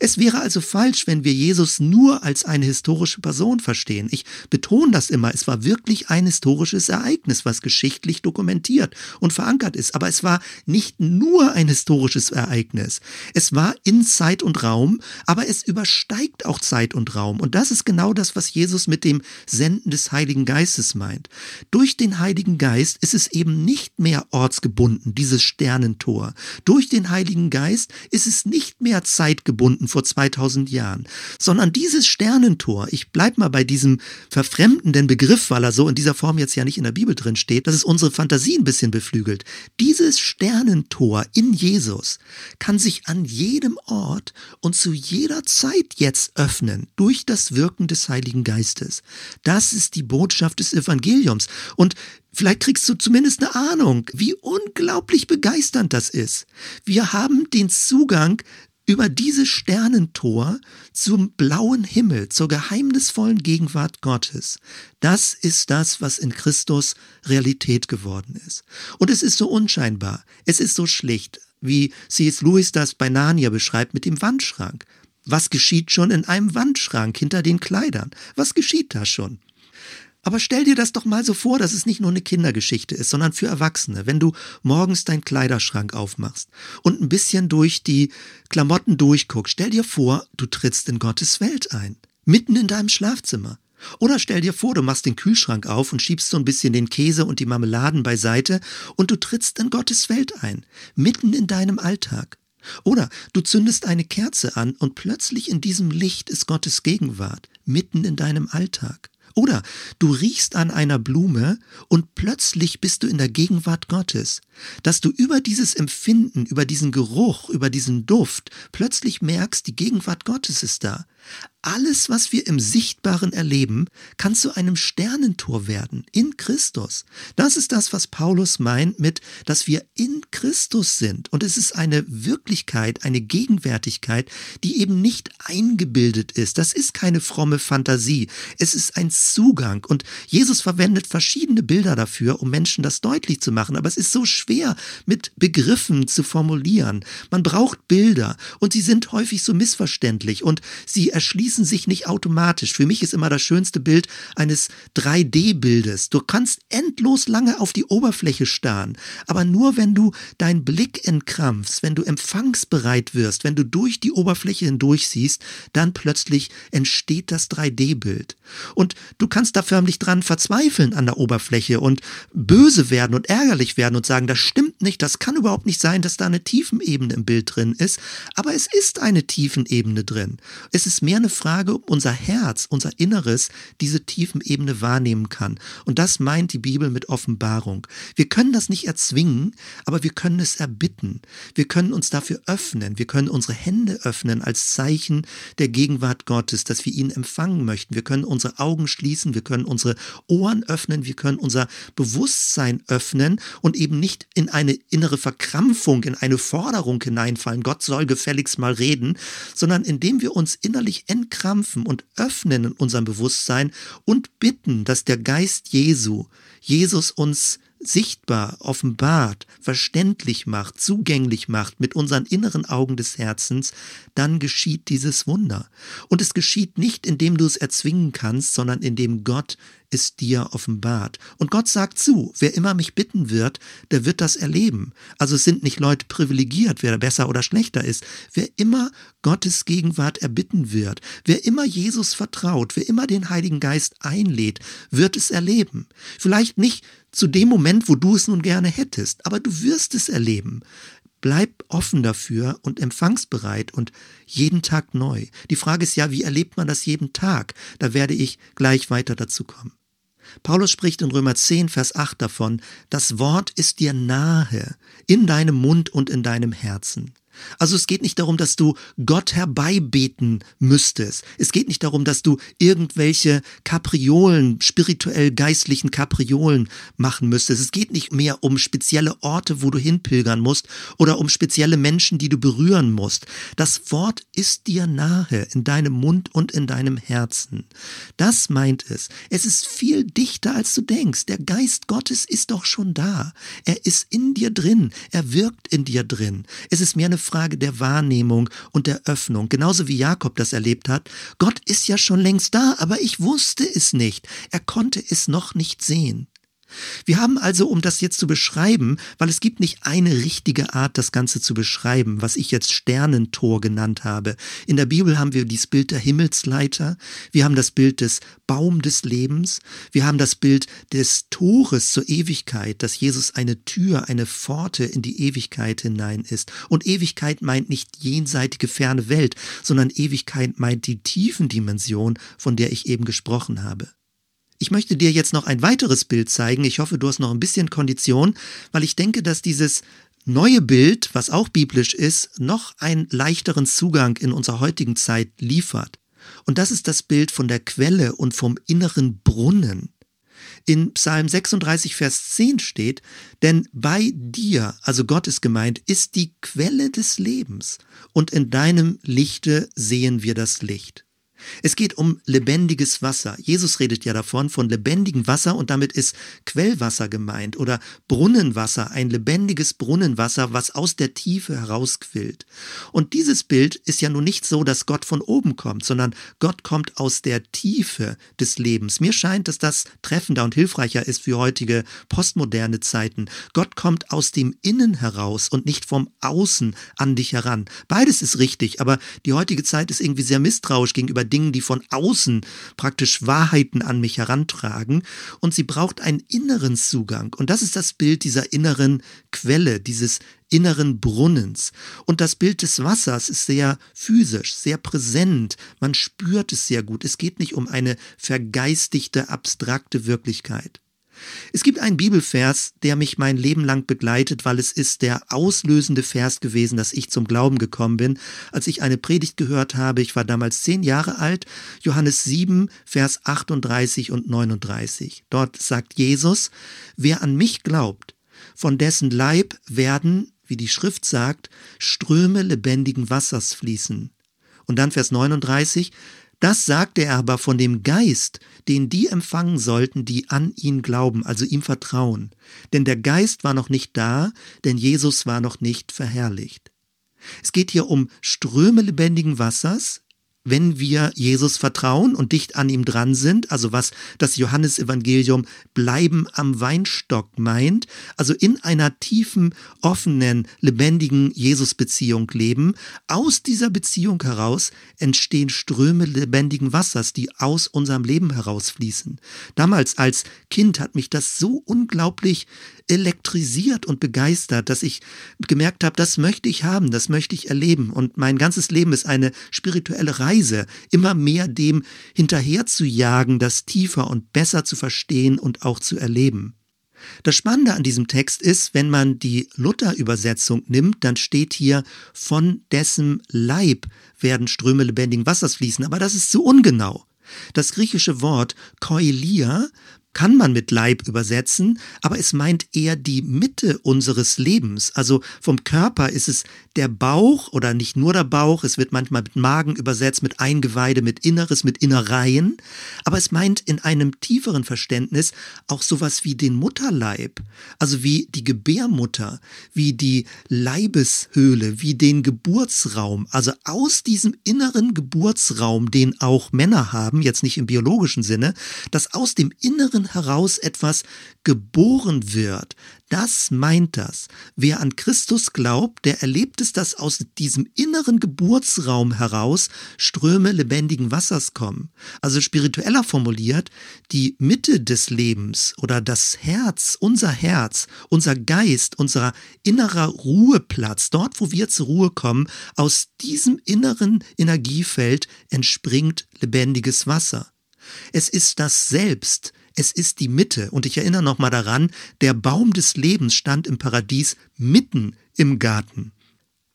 Es wäre also falsch, wenn wir Jesus nur als eine historische Person verstehen. Ich betone das immer, es war wirklich ein historisches Ereignis, was geschichtlich dokumentiert und verankert ist. Aber es war nicht nur ein historisches Ereignis. Es war in Zeit und Raum, aber es übersteigt auch Zeit und Raum. Und das ist genau das, was Jesus mit dem Senden des Heiligen Geistes meint. Durch den Heiligen Geist ist es eben nicht mehr ortsgebunden, dieses Sternentor. Durch den Heiligen Geist ist es nicht mehr zeitgebunden gebunden vor 2000 Jahren, sondern dieses Sternentor, ich bleib mal bei diesem verfremdenden Begriff, weil er so in dieser Form jetzt ja nicht in der Bibel drin steht, dass es unsere Fantasie ein bisschen beflügelt. Dieses Sternentor in Jesus kann sich an jedem Ort und zu jeder Zeit jetzt öffnen durch das Wirken des Heiligen Geistes. Das ist die Botschaft des Evangeliums. Und Vielleicht kriegst du zumindest eine Ahnung, wie unglaublich begeisternd das ist. Wir haben den Zugang über dieses Sternentor zum blauen Himmel, zur geheimnisvollen Gegenwart Gottes. Das ist das, was in Christus Realität geworden ist. Und es ist so unscheinbar, es ist so schlicht, wie C.S. Lewis das bei Narnia beschreibt mit dem Wandschrank. Was geschieht schon in einem Wandschrank hinter den Kleidern? Was geschieht da schon? Aber stell dir das doch mal so vor, dass es nicht nur eine Kindergeschichte ist, sondern für Erwachsene. Wenn du morgens deinen Kleiderschrank aufmachst und ein bisschen durch die Klamotten durchguckst, stell dir vor, du trittst in Gottes Welt ein. Mitten in deinem Schlafzimmer. Oder stell dir vor, du machst den Kühlschrank auf und schiebst so ein bisschen den Käse und die Marmeladen beiseite und du trittst in Gottes Welt ein. Mitten in deinem Alltag. Oder du zündest eine Kerze an und plötzlich in diesem Licht ist Gottes Gegenwart. Mitten in deinem Alltag. Oder du riechst an einer Blume und plötzlich bist du in der Gegenwart Gottes. Dass du über dieses Empfinden, über diesen Geruch, über diesen Duft plötzlich merkst, die Gegenwart Gottes ist da. Alles, was wir im Sichtbaren erleben, kann zu einem Sternentor werden in Christus. Das ist das, was Paulus meint mit, dass wir in Christus sind. Und es ist eine Wirklichkeit, eine Gegenwärtigkeit, die eben nicht eingebildet ist. Das ist keine fromme Fantasie. Es ist ein Zugang. Und Jesus verwendet verschiedene Bilder dafür, um Menschen das deutlich zu machen. Aber es ist so schwer mit Begriffen zu formulieren. Man braucht Bilder und sie sind häufig so missverständlich und sie erschließen sich nicht automatisch. Für mich ist immer das schönste Bild eines 3D-Bildes. Du kannst endlos lange auf die Oberfläche starren, aber nur wenn du deinen Blick entkrampfst, wenn du empfangsbereit wirst, wenn du durch die Oberfläche hindurch siehst, dann plötzlich entsteht das 3D-Bild. Und du kannst da förmlich dran verzweifeln an der Oberfläche und böse werden und ärgerlich werden und sagen, das stimmt nicht, das kann überhaupt nicht sein, dass da eine Tiefenebene im Bild drin ist, aber es ist eine Tiefenebene drin. Es ist mehr eine Frage, ob unser Herz, unser Inneres diese Tiefenebene wahrnehmen kann. Und das meint die Bibel mit Offenbarung. Wir können das nicht erzwingen, aber wir können es erbitten. Wir können uns dafür öffnen. Wir können unsere Hände öffnen als Zeichen der Gegenwart Gottes, dass wir ihn empfangen möchten. Wir können unsere Augen schließen. Wir können unsere Ohren öffnen. Wir können unser Bewusstsein öffnen und eben nicht in eine innere Verkrampfung, in eine Forderung hineinfallen. Gott soll gefälligst mal reden, sondern indem wir uns innerlich entkrampfen und öffnen in unserem Bewusstsein und bitten, dass der Geist Jesu, Jesus uns sichtbar, offenbart, verständlich macht, zugänglich macht mit unseren inneren Augen des Herzens, dann geschieht dieses Wunder. Und es geschieht nicht, indem du es erzwingen kannst, sondern indem Gott es dir offenbart. Und Gott sagt zu, wer immer mich bitten wird, der wird das erleben. Also es sind nicht Leute privilegiert, wer besser oder schlechter ist. Wer immer Gottes Gegenwart erbitten wird, wer immer Jesus vertraut, wer immer den Heiligen Geist einlädt, wird es erleben. Vielleicht nicht zu dem Moment, wo du es nun gerne hättest, aber du wirst es erleben. Bleib offen dafür und empfangsbereit und jeden Tag neu. Die Frage ist ja, wie erlebt man das jeden Tag? Da werde ich gleich weiter dazu kommen. Paulus spricht in Römer 10, Vers 8 davon, das Wort ist dir nahe, in deinem Mund und in deinem Herzen. Also es geht nicht darum, dass du Gott herbeibeten müsstest. Es geht nicht darum, dass du irgendwelche Kapriolen, spirituell geistlichen Kapriolen machen müsstest. Es geht nicht mehr um spezielle Orte, wo du hinpilgern musst oder um spezielle Menschen, die du berühren musst. Das Wort ist dir nahe in deinem Mund und in deinem Herzen. Das meint es. Es ist viel dichter, als du denkst. Der Geist Gottes ist doch schon da. Er ist in dir drin. Er wirkt in dir drin. Es ist mehr eine Frage der Wahrnehmung und der Öffnung, genauso wie Jakob das erlebt hat. Gott ist ja schon längst da, aber ich wusste es nicht. Er konnte es noch nicht sehen. Wir haben also, um das jetzt zu beschreiben, weil es gibt nicht eine richtige Art, das Ganze zu beschreiben, was ich jetzt Sternentor genannt habe. In der Bibel haben wir dieses Bild der Himmelsleiter, wir haben das Bild des Baum des Lebens, wir haben das Bild des Tores zur Ewigkeit, dass Jesus eine Tür, eine Pforte in die Ewigkeit hinein ist. Und Ewigkeit meint nicht jenseitige ferne Welt, sondern Ewigkeit meint die tiefen Dimension, von der ich eben gesprochen habe. Ich möchte dir jetzt noch ein weiteres Bild zeigen. Ich hoffe, du hast noch ein bisschen Kondition, weil ich denke, dass dieses neue Bild, was auch biblisch ist, noch einen leichteren Zugang in unserer heutigen Zeit liefert. Und das ist das Bild von der Quelle und vom inneren Brunnen. In Psalm 36, Vers 10 steht, denn bei dir, also Gott ist gemeint, ist die Quelle des Lebens und in deinem Lichte sehen wir das Licht. Es geht um lebendiges Wasser. Jesus redet ja davon, von lebendigem Wasser und damit ist Quellwasser gemeint oder Brunnenwasser, ein lebendiges Brunnenwasser, was aus der Tiefe herausquillt. Und dieses Bild ist ja nun nicht so, dass Gott von oben kommt, sondern Gott kommt aus der Tiefe des Lebens. Mir scheint, dass das treffender und hilfreicher ist für heutige postmoderne Zeiten. Gott kommt aus dem Innen heraus und nicht vom Außen an dich heran. Beides ist richtig, aber die heutige Zeit ist irgendwie sehr misstrauisch gegenüber Dingen, die von außen praktisch Wahrheiten an mich herantragen. Und sie braucht einen inneren Zugang. Und das ist das Bild dieser inneren Quelle, dieses inneren Brunnens. Und das Bild des Wassers ist sehr physisch, sehr präsent. Man spürt es sehr gut. Es geht nicht um eine vergeistigte, abstrakte Wirklichkeit. Es gibt einen Bibelvers, der mich mein Leben lang begleitet, weil es ist der auslösende Vers gewesen, dass ich zum Glauben gekommen bin, als ich eine Predigt gehört habe. Ich war damals zehn Jahre alt, Johannes 7, Vers 38 und 39. Dort sagt Jesus, wer an mich glaubt, von dessen Leib werden, wie die Schrift sagt, Ströme lebendigen Wassers fließen. Und dann Vers 39, das sagte er aber von dem Geist, den die empfangen sollten, die an ihn glauben, also ihm vertrauen. Denn der Geist war noch nicht da, denn Jesus war noch nicht verherrlicht. Es geht hier um Ströme lebendigen Wassers, wenn wir Jesus vertrauen und dicht an ihm dran sind, also was das Johannesevangelium bleiben am Weinstock meint, also in einer tiefen, offenen, lebendigen Jesus-Beziehung leben, aus dieser Beziehung heraus entstehen Ströme lebendigen Wassers, die aus unserem Leben herausfließen. Damals als Kind hat mich das so unglaublich elektrisiert und begeistert, dass ich gemerkt habe, das möchte ich haben, das möchte ich erleben. Und mein ganzes Leben ist eine spirituelle Reise, immer mehr dem hinterher zu jagen, das tiefer und besser zu verstehen und auch zu erleben. Das Spannende an diesem Text ist, wenn man die Luther-Übersetzung nimmt, dann steht hier, von dessen Leib werden Ströme lebendigen Wassers fließen, aber das ist zu ungenau. Das griechische Wort koilia kann man mit Leib übersetzen, aber es meint eher die Mitte unseres Lebens. Also vom Körper ist es der Bauch oder nicht nur der Bauch, es wird manchmal mit Magen übersetzt, mit Eingeweide, mit Inneres, mit Innereien, aber es meint in einem tieferen Verständnis auch sowas wie den Mutterleib, also wie die Gebärmutter, wie die Leibeshöhle, wie den Geburtsraum, also aus diesem inneren Geburtsraum, den auch Männer haben, jetzt nicht im biologischen Sinne, dass aus dem inneren heraus etwas geboren wird. Das meint das. Wer an Christus glaubt, der erlebt es, dass aus diesem inneren Geburtsraum heraus Ströme lebendigen Wassers kommen. Also spiritueller formuliert, die Mitte des Lebens oder das Herz, unser Herz, unser Geist, unser innerer Ruheplatz, dort wo wir zur Ruhe kommen, aus diesem inneren Energiefeld entspringt lebendiges Wasser. Es ist das Selbst, es ist die Mitte. Und ich erinnere nochmal daran, der Baum des Lebens stand im Paradies mitten im Garten.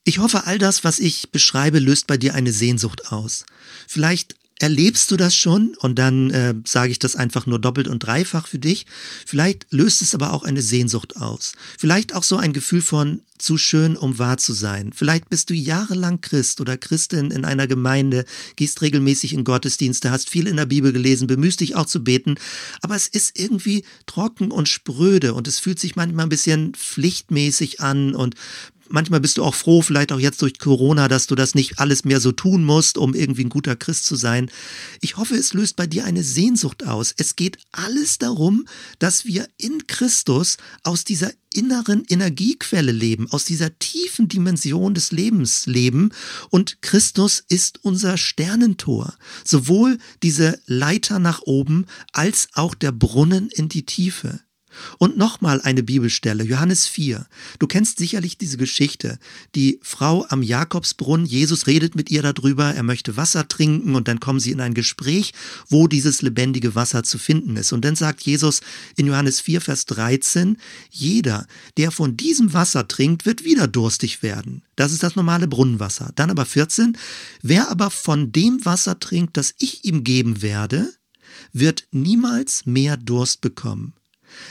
Ich hoffe, all das, was ich beschreibe, löst bei dir eine Sehnsucht aus. Vielleicht erlebst du das schon und dann äh, sage ich das einfach nur doppelt und dreifach für dich. Vielleicht löst es aber auch eine Sehnsucht aus. Vielleicht auch so ein Gefühl von zu schön, um wahr zu sein. Vielleicht bist du jahrelang Christ oder Christin in einer Gemeinde, gehst regelmäßig in Gottesdienste, hast viel in der Bibel gelesen, bemühst dich auch zu beten, aber es ist irgendwie trocken und spröde und es fühlt sich manchmal ein bisschen pflichtmäßig an und manchmal bist du auch froh, vielleicht auch jetzt durch Corona, dass du das nicht alles mehr so tun musst, um irgendwie ein guter Christ zu sein. Ich hoffe, es löst bei dir eine Sehnsucht aus. Es geht alles darum, dass wir in Christus aus dieser inneren Energiequelle leben, aus dieser tiefen Dimension des Lebens leben. Und Christus ist unser Sternentor. Sowohl diese Leiter nach oben als auch der Brunnen in die Tiefe. Und nochmal eine Bibelstelle, Johannes 4. Du kennst sicherlich diese Geschichte. Die Frau am Jakobsbrunnen, Jesus redet mit ihr darüber, er möchte Wasser trinken und dann kommen sie in ein Gespräch, wo dieses lebendige Wasser zu finden ist. Und dann sagt Jesus in Johannes 4, Vers 13, jeder, der von diesem Wasser trinkt, wird wieder durstig werden. Das ist das normale Brunnenwasser. Dann aber 14, wer aber von dem Wasser trinkt, das ich ihm geben werde, wird niemals mehr Durst bekommen.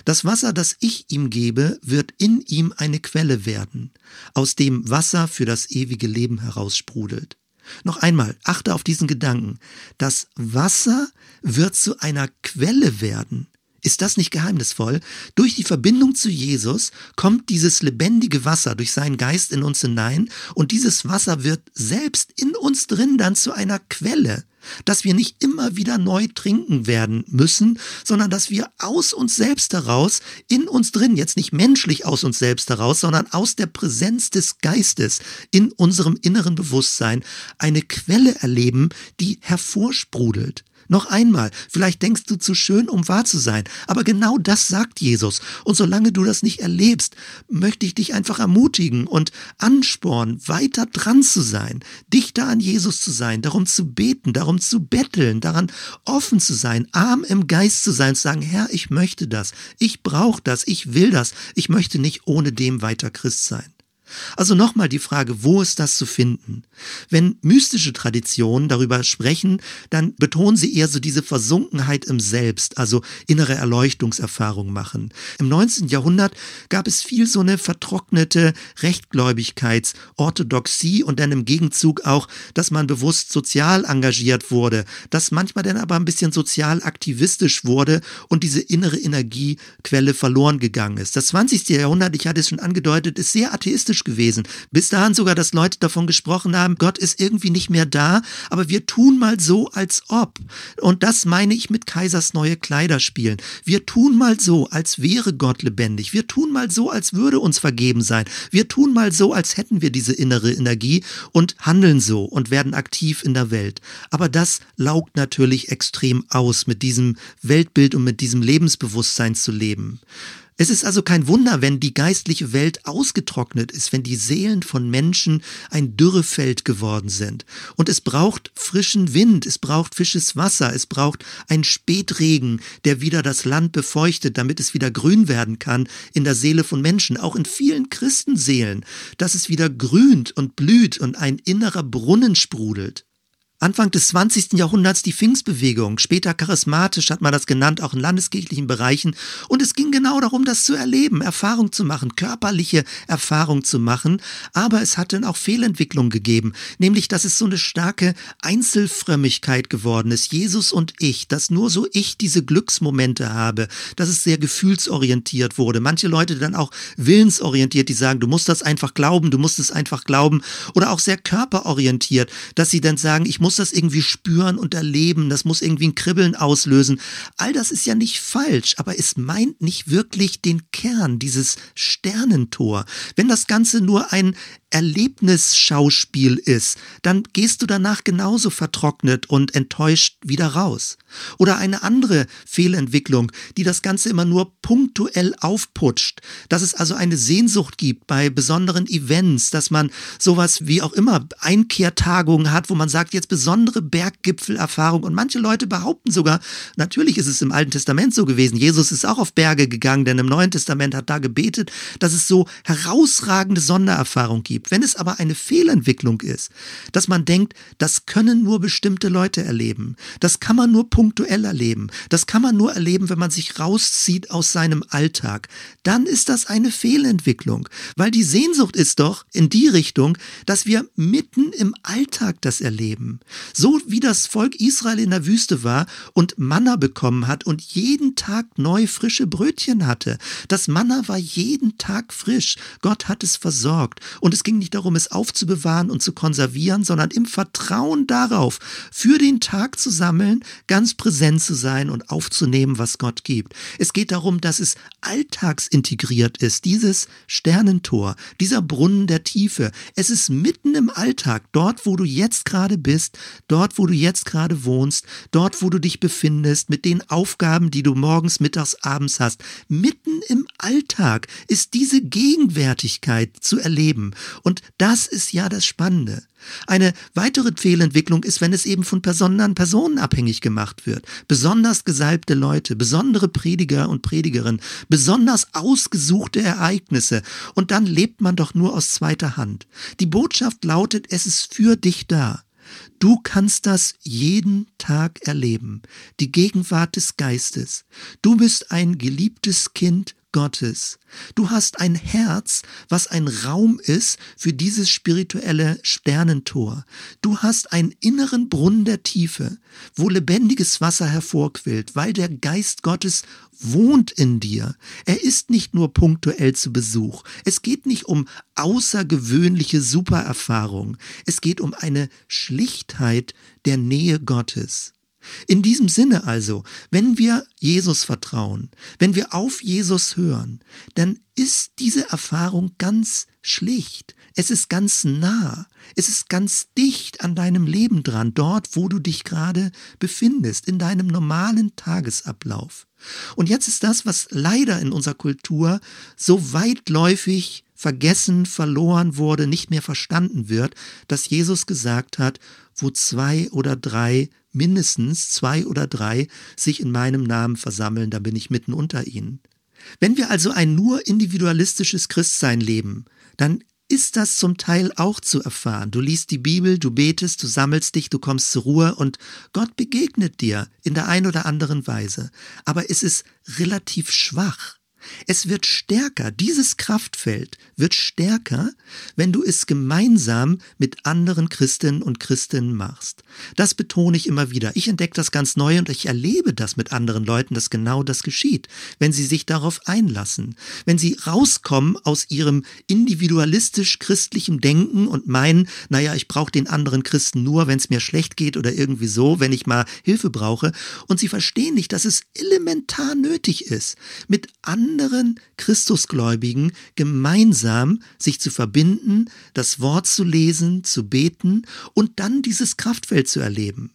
Das Wasser, das ich ihm gebe, wird in ihm eine Quelle werden, aus dem Wasser für das ewige Leben heraussprudelt. Noch einmal, achte auf diesen Gedanken. Das Wasser wird zu einer Quelle werden. Ist das nicht geheimnisvoll? Durch die Verbindung zu Jesus kommt dieses lebendige Wasser durch seinen Geist in uns hinein und dieses Wasser wird selbst in uns drin dann zu einer Quelle dass wir nicht immer wieder neu trinken werden müssen, sondern dass wir aus uns selbst heraus, in uns drin, jetzt nicht menschlich aus uns selbst heraus, sondern aus der Präsenz des Geistes in unserem inneren Bewusstsein eine Quelle erleben, die hervorsprudelt. Noch einmal, vielleicht denkst du zu schön, um wahr zu sein, aber genau das sagt Jesus. Und solange du das nicht erlebst, möchte ich dich einfach ermutigen und anspornen, weiter dran zu sein, dichter an Jesus zu sein, darum zu beten, darum zu betteln, daran offen zu sein, arm im Geist zu sein, zu sagen, Herr, ich möchte das, ich brauche das, ich will das, ich möchte nicht ohne dem weiter Christ sein. Also nochmal die Frage, wo ist das zu finden? Wenn mystische Traditionen darüber sprechen, dann betonen sie eher so diese Versunkenheit im Selbst, also innere Erleuchtungserfahrung machen. Im 19. Jahrhundert gab es viel so eine vertrocknete Rechtgläubigkeitsorthodoxie und dann im Gegenzug auch, dass man bewusst sozial engagiert wurde, dass manchmal dann aber ein bisschen sozial aktivistisch wurde und diese innere Energiequelle verloren gegangen ist. Das 20. Jahrhundert, ich hatte es schon angedeutet, ist sehr atheistisch kritisch gewesen. Bis dahin sogar, dass Leute davon gesprochen haben, Gott ist irgendwie nicht mehr da, aber wir tun mal so, als ob. Und das meine ich mit Kaisers neue Kleider spielen. Wir tun mal so, als wäre Gott lebendig. Wir tun mal so, als würde uns vergeben sein. Wir tun mal so, als hätten wir diese innere Energie und handeln so und werden aktiv in der Welt. Aber das laugt natürlich extrem aus, mit diesem Weltbild und mit diesem Lebensbewusstsein zu leben. Es ist also kein Wunder, wenn die geistliche Welt ausgetrocknet ist, wenn die Seelen von Menschen ein Dürrefeld geworden sind. Und es braucht frischen Wind, es braucht frisches Wasser, es braucht einen Spätregen, der wieder das Land befeuchtet, damit es wieder grün werden kann in der Seele von Menschen, auch in vielen Christenseelen, dass es wieder grünt und blüht und ein innerer Brunnen sprudelt. Anfang des 20. Jahrhunderts die Pfingstbewegung, später charismatisch hat man das genannt, auch in landeskirchlichen Bereichen. Und es ging genau darum, das zu erleben, Erfahrung zu machen, körperliche Erfahrung zu machen. Aber es hat dann auch Fehlentwicklung gegeben, nämlich, dass es so eine starke Einzelfrömmigkeit geworden ist. Jesus und ich, dass nur so ich diese Glücksmomente habe, dass es sehr gefühlsorientiert wurde. Manche Leute dann auch willensorientiert, die sagen, du musst das einfach glauben, du musst es einfach glauben. Oder auch sehr körperorientiert, dass sie dann sagen, ich muss muss das irgendwie spüren und erleben, das muss irgendwie ein Kribbeln auslösen. All das ist ja nicht falsch, aber es meint nicht wirklich den Kern, dieses Sternentor. Wenn das Ganze nur ein Erlebnisschauspiel ist, dann gehst du danach genauso vertrocknet und enttäuscht wieder raus. Oder eine andere Fehlentwicklung, die das Ganze immer nur punktuell aufputscht, dass es also eine Sehnsucht gibt bei besonderen Events, dass man sowas wie auch immer Einkehrtagungen hat, wo man sagt, jetzt besondere Berggipfelerfahrung. Und manche Leute behaupten sogar, natürlich ist es im Alten Testament so gewesen, Jesus ist auch auf Berge gegangen, denn im Neuen Testament hat da gebetet, dass es so herausragende Sondererfahrung gibt gibt. Wenn es aber eine Fehlentwicklung ist, dass man denkt, das können nur bestimmte Leute erleben, das kann man nur punktuell erleben, das kann man nur erleben, wenn man sich rauszieht aus seinem Alltag, dann ist das eine Fehlentwicklung, weil die Sehnsucht ist doch in die Richtung, dass wir mitten im Alltag das erleben. So wie das Volk Israel in der Wüste war und Manna bekommen hat und jeden Tag neu frische Brötchen hatte. Das Manna war jeden Tag frisch. Gott hat es versorgt und es ging nicht darum, es aufzubewahren und zu konservieren, sondern im Vertrauen darauf, für den Tag zu sammeln, ganz präsent zu sein und aufzunehmen, was Gott gibt. Es geht darum, dass es alltagsintegriert ist, dieses Sternentor, dieser Brunnen der Tiefe. Es ist mitten im Alltag, dort, wo du jetzt gerade bist, dort, wo du jetzt gerade wohnst, dort, wo du dich befindest, mit den Aufgaben, die du morgens, mittags, abends hast. Mitten im Alltag ist diese Gegenwärtigkeit zu erleben. Und das ist ja das Spannende. Eine weitere Fehlentwicklung ist, wenn es eben von Personen Personen abhängig gemacht wird. Besonders gesalbte Leute, besondere Prediger und Predigerinnen, besonders ausgesuchte Ereignisse. Und dann lebt man doch nur aus zweiter Hand. Die Botschaft lautet, es ist für dich da. Du kannst das jeden Tag erleben, die Gegenwart des Geistes. Du bist ein geliebtes Kind Gottes. Du hast ein Herz, was ein Raum ist für dieses spirituelle Sternentor. Du hast einen inneren Brunnen der Tiefe, wo lebendiges Wasser hervorquillt, weil der Geist Gottes wohnt in dir. Er ist nicht nur punktuell zu Besuch. Es geht nicht um außergewöhnliche Supererfahrung. Es geht um eine Schlichtheit der Nähe Gottes. In diesem Sinne also, wenn wir Jesus vertrauen, wenn wir auf Jesus hören, dann ist diese Erfahrung ganz schlicht. Es ist ganz nah. Es ist ganz dicht an deinem Leben dran, dort, wo du dich gerade befindest, in deinem normalen Tagesablauf. Und jetzt ist das, was leider in unserer Kultur so weitläufig vergessen, verloren wurde, nicht mehr verstanden wird, dass Jesus gesagt hat, wo zwei oder drei, mindestens zwei oder drei, sich in meinem Namen versammeln, da bin ich mitten unter ihnen. Wenn wir also ein nur individualistisches Christsein leben, dann ist das zum Teil auch zu erfahren. Du liest die Bibel, du betest, du sammelst dich, du kommst zur Ruhe und Gott begegnet dir in der ein oder anderen Weise. Aber es ist relativ schwach. Es wird stärker, dieses Kraftfeld wird stärker, wenn du es gemeinsam mit anderen Christinnen und Christinnen machst. Das betone ich immer wieder. Ich entdecke das ganz neu und ich erlebe das mit anderen Leuten, dass genau das geschieht, wenn sie sich darauf einlassen, wenn sie rauskommen aus ihrem individualistisch christlichen Denken und meinen, naja, ich brauche den anderen Christen nur, wenn es mir schlecht geht oder irgendwie so, wenn ich mal Hilfe brauche. Und sie verstehen nicht, dass es elementar nötig ist, mit anderen anderen Christusgläubigen gemeinsam sich zu verbinden, das Wort zu lesen, zu beten und dann dieses Kraftfeld zu erleben.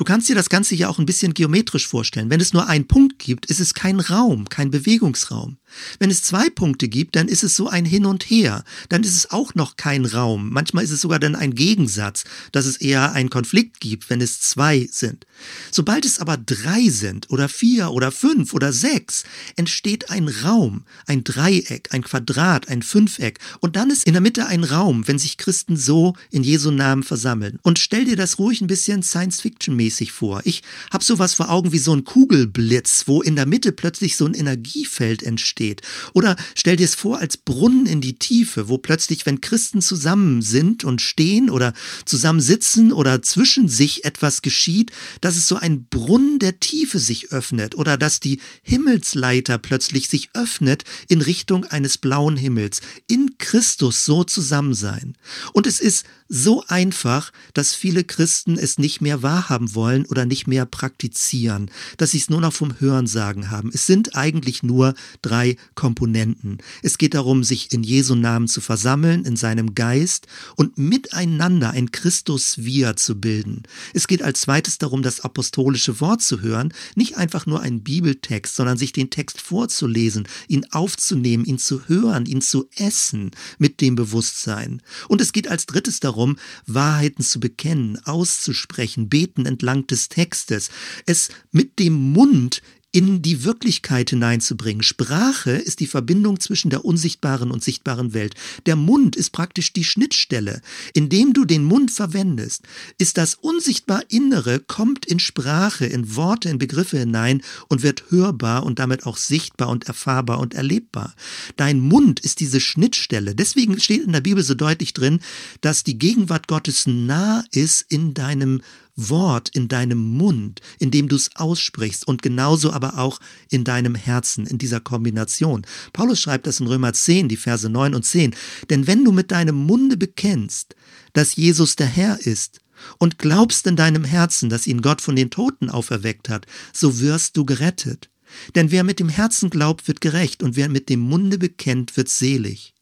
Du kannst dir das Ganze ja auch ein bisschen geometrisch vorstellen. Wenn es nur einen Punkt gibt, ist es kein Raum, kein Bewegungsraum. Wenn es zwei Punkte gibt, dann ist es so ein Hin und Her. Dann ist es auch noch kein Raum. Manchmal ist es sogar dann ein Gegensatz, dass es eher einen Konflikt gibt, wenn es zwei sind. Sobald es aber drei sind oder vier oder fünf oder sechs, entsteht ein Raum, ein Dreieck, ein Quadrat, ein Fünfeck. Und dann ist in der Mitte ein Raum, wenn sich Christen so in Jesu Namen versammeln. Und stell dir das ruhig ein bisschen Science-Fiction-mäßig vor. Ich habe sowas vor Augen wie so ein Kugelblitz, wo in der Mitte plötzlich so ein Energiefeld entsteht steht. Oder stell dir es vor als Brunnen in die Tiefe, wo plötzlich, wenn Christen zusammen sind und stehen oder zusammen sitzen oder zwischen sich etwas geschieht, dass es so ein Brunnen der Tiefe sich öffnet oder dass die Himmelsleiter plötzlich sich öffnet in Richtung eines blauen Himmels. In Christus so zusammen sein. Und es ist so einfach, dass viele Christen es nicht mehr wahrhaben wollen oder nicht mehr praktizieren, dass sie es nur noch vom Hörensagen haben. Es sind eigentlich nur drei Komponenten. Es geht darum, sich in Jesu Namen zu versammeln, in seinem Geist und miteinander ein Christus-Wir zu bilden. Es geht als zweites darum, das apostolische Wort zu hören, nicht einfach nur einen Bibeltext, sondern sich den Text vorzulesen, ihn aufzunehmen, ihn zu hören, ihn zu essen mit dem Bewusstsein. Und es geht als drittes darum, darum, Wahrheiten zu bekennen, auszusprechen, beten entlang des Textes, es mit dem Mund in die Wirklichkeit hineinzubringen. Sprache ist die Verbindung zwischen der unsichtbaren und sichtbaren Welt. Der Mund ist praktisch die Schnittstelle. Indem du den Mund verwendest, ist das unsichtbar Innere, kommt in Sprache, in Worte, in Begriffe hinein und wird hörbar und damit auch sichtbar und erfahrbar und erlebbar. Dein Mund ist diese Schnittstelle. Deswegen steht in der Bibel so deutlich drin, dass die Gegenwart Gottes nah ist in deinem Wort in deinem Mund, indem du es aussprichst und genauso aber auch in deinem Herzen, in dieser Kombination. Paulus schreibt das in Römer 10, die Verse 9 und 10. Denn wenn du mit deinem Munde bekennst, dass Jesus der Herr ist, und glaubst in deinem Herzen, dass ihn Gott von den Toten auferweckt hat, so wirst du gerettet. Denn wer mit dem Herzen glaubt, wird gerecht, und wer mit dem Munde bekennt, wird selig.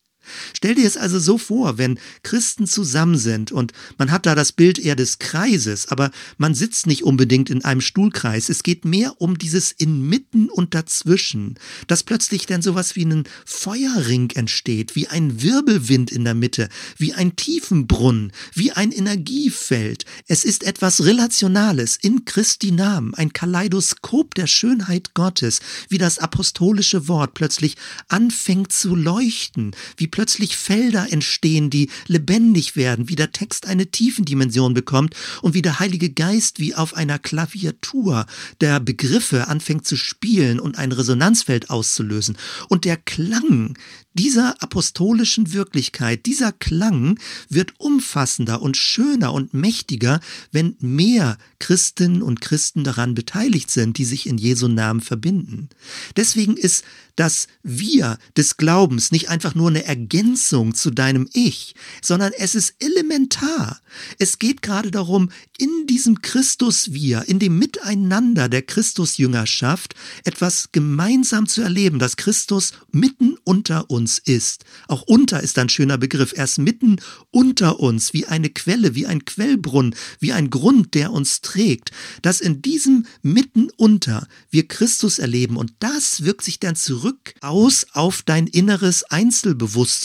Stell dir es also so vor, wenn Christen zusammen sind und man hat da das Bild eher des Kreises, aber man sitzt nicht unbedingt in einem Stuhlkreis. Es geht mehr um dieses Inmitten und dazwischen, dass plötzlich dann sowas wie ein Feuerring entsteht, wie ein Wirbelwind in der Mitte, wie ein Tiefenbrunnen, wie ein Energiefeld. Es ist etwas Relationales in Christi Namen, ein Kaleidoskop der Schönheit Gottes, wie das apostolische Wort plötzlich anfängt zu leuchten, wie plötzlich Felder entstehen, die lebendig werden, wie der Text eine Tiefendimension bekommt und wie der Heilige Geist wie auf einer Klaviatur der Begriffe anfängt zu spielen und ein Resonanzfeld auszulösen. Und der Klang dieser apostolischen Wirklichkeit, dieser Klang wird umfassender und schöner und mächtiger, wenn mehr Christinnen und Christen daran beteiligt sind, die sich in Jesu Namen verbinden. Deswegen ist das Wir des Glaubens nicht einfach nur eine Ergänzung zu deinem Ich, sondern es ist elementar. Es geht gerade darum, in diesem Christus-Wir, in dem Miteinander der Christusjüngerschaft etwas gemeinsam zu erleben, dass Christus mitten unter uns ist. Auch unter ist ein schöner Begriff. Er ist mitten unter uns, wie eine Quelle, wie ein Quellbrunnen, wie ein Grund, der uns trägt. Dass in diesem mitten unter wir Christus erleben und das wirkt sich dann zurück aus auf dein inneres Einzelbewusstsein,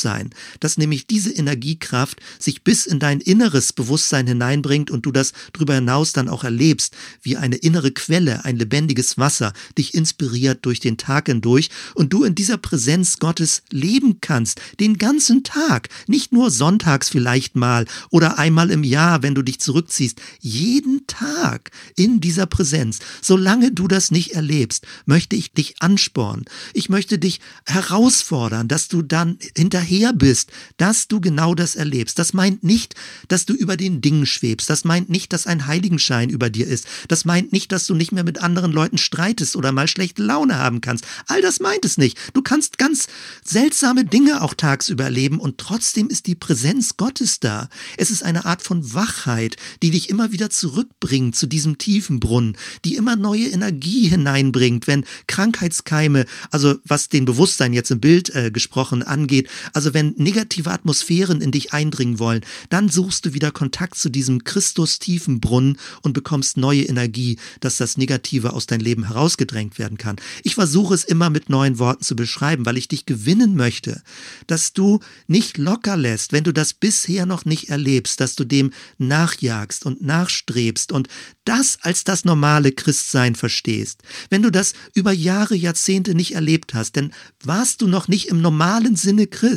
dass nämlich diese Energiekraft sich bis in dein inneres Bewusstsein hineinbringt und du das darüber hinaus dann auch erlebst, wie eine innere Quelle, ein lebendiges Wasser dich inspiriert durch den Tag hindurch und du in dieser Präsenz Gottes leben kannst, den ganzen Tag, nicht nur sonntags vielleicht mal oder einmal im Jahr, wenn du dich zurückziehst, jeden Tag in dieser Präsenz. Solange du das nicht erlebst, möchte ich dich anspornen. Ich möchte dich herausfordern, dass du dann hinterher bist, dass du genau das erlebst. Das meint nicht, dass du über den Dingen schwebst. Das meint nicht, dass ein Heiligenschein über dir ist. Das meint nicht, dass du nicht mehr mit anderen Leuten streitest oder mal schlechte Laune haben kannst. All das meint es nicht. Du kannst ganz seltsame Dinge auch tagsüber erleben und trotzdem ist die Präsenz Gottes da. Es ist eine Art von Wachheit, die dich immer wieder zurückbringt zu diesem tiefen Brunnen, die immer neue Energie hineinbringt, wenn Krankheitskeime, also was den Bewusstsein jetzt im Bild äh, gesprochen angeht, also wenn negative Atmosphären in dich eindringen wollen, dann suchst du wieder Kontakt zu diesem Christus-tiefen Brunnen und bekommst neue Energie, dass das Negative aus dein Leben herausgedrängt werden kann. Ich versuche es immer mit neuen Worten zu beschreiben, weil ich dich gewinnen möchte, dass du nicht locker lässt, wenn du das bisher noch nicht erlebst, dass du dem nachjagst und nachstrebst und das als das normale Christsein verstehst. Wenn du das über Jahre, Jahrzehnte nicht erlebt hast, dann warst du noch nicht im normalen Sinne Christ.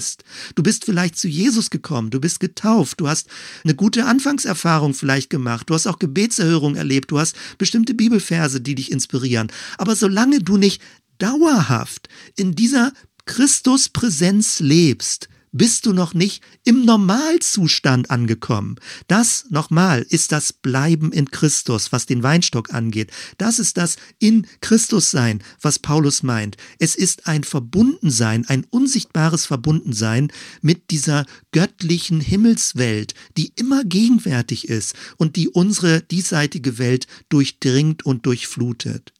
Du bist vielleicht zu Jesus gekommen, du bist getauft, du hast eine gute Anfangserfahrung vielleicht gemacht, du hast auch Gebetserhörung erlebt, du hast bestimmte Bibelverse, die dich inspirieren. Aber solange du nicht dauerhaft in dieser Christuspräsenz lebst, bist du noch nicht im Normalzustand angekommen. Das nochmal ist das Bleiben in Christus, was den Weinstock angeht. Das ist das in Christus sein, was Paulus meint. Es ist ein Verbundensein, ein unsichtbares Verbundensein mit dieser göttlichen Himmelswelt, die immer gegenwärtig ist und die unsere diesseitige Welt durchdringt und durchflutet.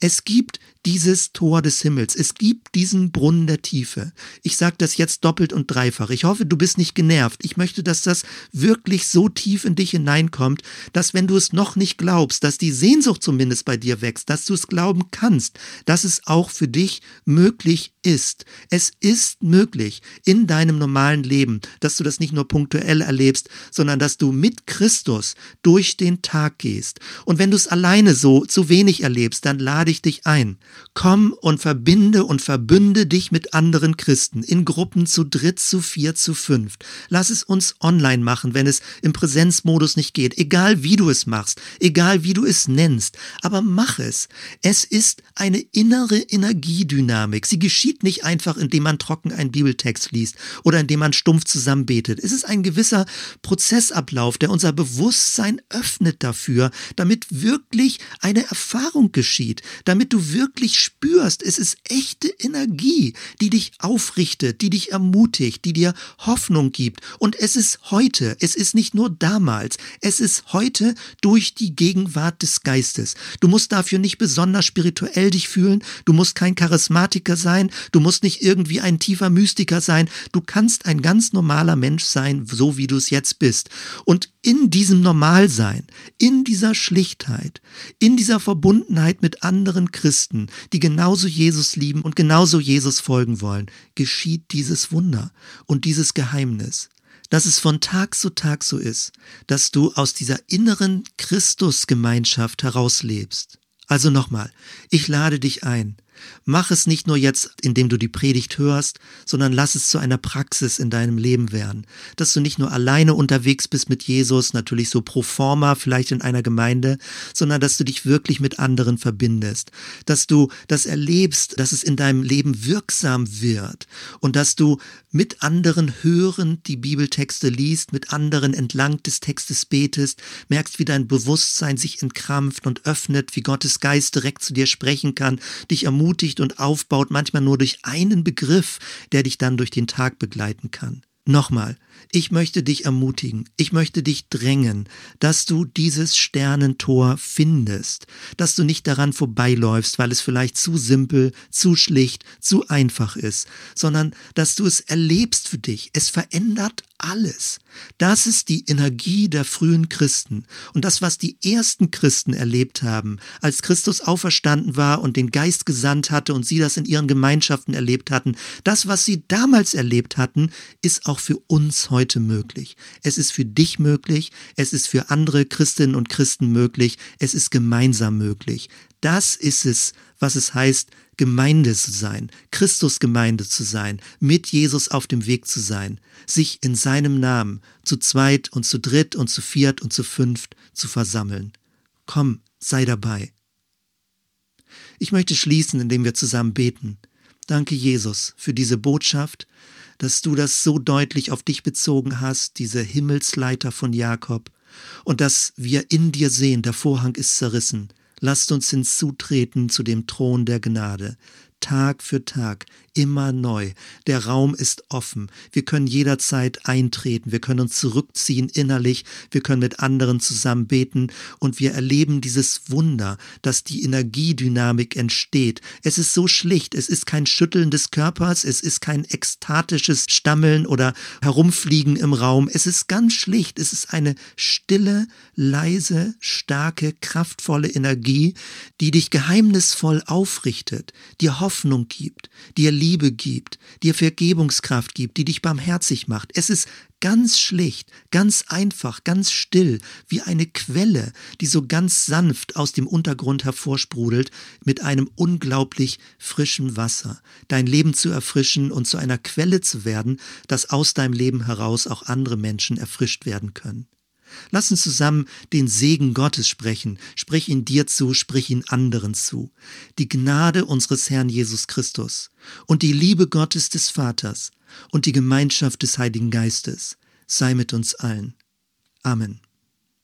Es gibt dieses Tor des Himmels. Es gibt diesen Brunnen der Tiefe. Ich sage das jetzt doppelt und dreifach. Ich hoffe, du bist nicht genervt. Ich möchte, dass das wirklich so tief in dich hineinkommt, dass wenn du es noch nicht glaubst, dass die Sehnsucht zumindest bei dir wächst, dass du es glauben kannst, dass es auch für dich möglich ist. Es ist möglich in deinem normalen Leben, dass du das nicht nur punktuell erlebst, sondern dass du mit Christus durch den Tag gehst. Und wenn du es alleine so zu wenig erlebst, dann lade ich dich ein. Komm und verbinde und verbünde dich mit anderen Christen in Gruppen zu dritt, zu vier, zu fünft. Lass es uns online machen, wenn es im Präsenzmodus nicht geht. Egal wie du es machst, egal wie du es nennst, aber mach es. Es ist eine innere Energiedynamik. Sie geschieht nicht einfach, indem man trocken einen Bibeltext liest oder indem man stumpf zusammenbetet. Es ist ein gewisser Prozessablauf, der unser Bewusstsein öffnet dafür, damit wirklich eine Erfahrung geschieht, damit du wirklich wirklich spürst, es ist echte Energie, die dich aufrichtet, die dich ermutigt, die dir Hoffnung gibt. Und es ist heute, es ist nicht nur damals, es ist heute durch die Gegenwart des Geistes. Du musst dafür nicht besonders spirituell dich fühlen, du musst kein Charismatiker sein, du musst nicht irgendwie ein tiefer Mystiker sein, du kannst ein ganz normaler Mensch sein, so wie du es jetzt bist. Und in diesem Normalsein, in dieser Schlichtheit, in dieser Verbundenheit mit anderen Christen, die genauso Jesus lieben und genauso Jesus folgen wollen, geschieht dieses Wunder und dieses Geheimnis dass es von Tag zu Tag so ist, dass du aus dieser inneren Christusgemeinschaft herauslebst. Also nochmal, ich lade dich ein, Mach es nicht nur jetzt, indem du die Predigt hörst, sondern lass es zu einer Praxis in deinem Leben werden. Dass du nicht nur alleine unterwegs bist mit Jesus, natürlich so pro forma, vielleicht in einer Gemeinde, sondern dass du dich wirklich mit anderen verbindest. Dass du das erlebst, dass es in deinem Leben wirksam wird und dass du mit anderen hörend die Bibeltexte liest, mit anderen entlang des Textes betest, merkst, wie dein Bewusstsein sich entkrampft und öffnet, wie Gottes Geist direkt zu dir sprechen kann, dich ermutigt, ermutigt und aufbaut, manchmal nur durch einen Begriff, der dich dann durch den Tag begleiten kann. Nochmal, ich möchte dich ermutigen, ich möchte dich drängen, dass du dieses Sternentor findest, dass du nicht daran vorbeiläufst, weil es vielleicht zu simpel, zu schlicht, zu einfach ist, sondern dass du es erlebst für dich. Es verändert alles. Das ist die Energie der frühen Christen und das, was die ersten Christen erlebt haben, als Christus auferstanden war und den Geist gesandt hatte und sie das in ihren Gemeinschaften erlebt hatten. Das, was sie damals erlebt hatten, ist auch für uns heute möglich. Es ist für dich möglich, es ist für andere Christinnen und Christen möglich, es ist gemeinsam möglich. Das ist es, was es heißt, Gemeinde zu sein, Christusgemeinde zu sein, mit Jesus auf dem Weg zu sein, sich in seinem Namen zu zweit und zu dritt und zu viert und zu fünft zu versammeln. Komm, sei dabei. Ich möchte schließen, indem wir zusammen beten. Danke, Jesus, für diese Botschaft, dass du das so deutlich auf dich bezogen hast, diese Himmelsleiter von Jakob, und dass wir in dir sehen, der Vorhang ist zerrissen, Lasst uns hinzutreten zu dem Thron der Gnade. Tag für Tag, immer neu. Der Raum ist offen. Wir können jederzeit eintreten. Wir können uns zurückziehen innerlich. Wir können mit anderen zusammen beten und wir erleben dieses Wunder, dass die Energiedynamik entsteht. Es ist so schlicht. Es ist kein Schütteln des Körpers. Es ist kein ekstatisches Stammeln oder Herumfliegen im Raum. Es ist ganz schlicht. Es ist eine stille, leise, starke, kraftvolle Energie, die dich geheimnisvoll aufrichtet, dir Hoffnung gibt, dir Liebe gibt, dir Vergebungskraft gibt, die dich barmherzig macht. Es ist ganz schlicht, ganz einfach, ganz still, wie eine Quelle, die so ganz sanft aus dem Untergrund hervorsprudelt, mit einem unglaublich frischen Wasser, dein Leben zu erfrischen und zu einer Quelle zu werden, dass aus deinem Leben heraus auch andere Menschen erfrischt werden können. Lass uns zusammen den Segen Gottes sprechen. Sprich ihn dir zu, sprich ihn anderen zu. Die Gnade unseres Herrn Jesus Christus und die Liebe Gottes des Vaters und die Gemeinschaft des Heiligen Geistes sei mit uns allen. Amen.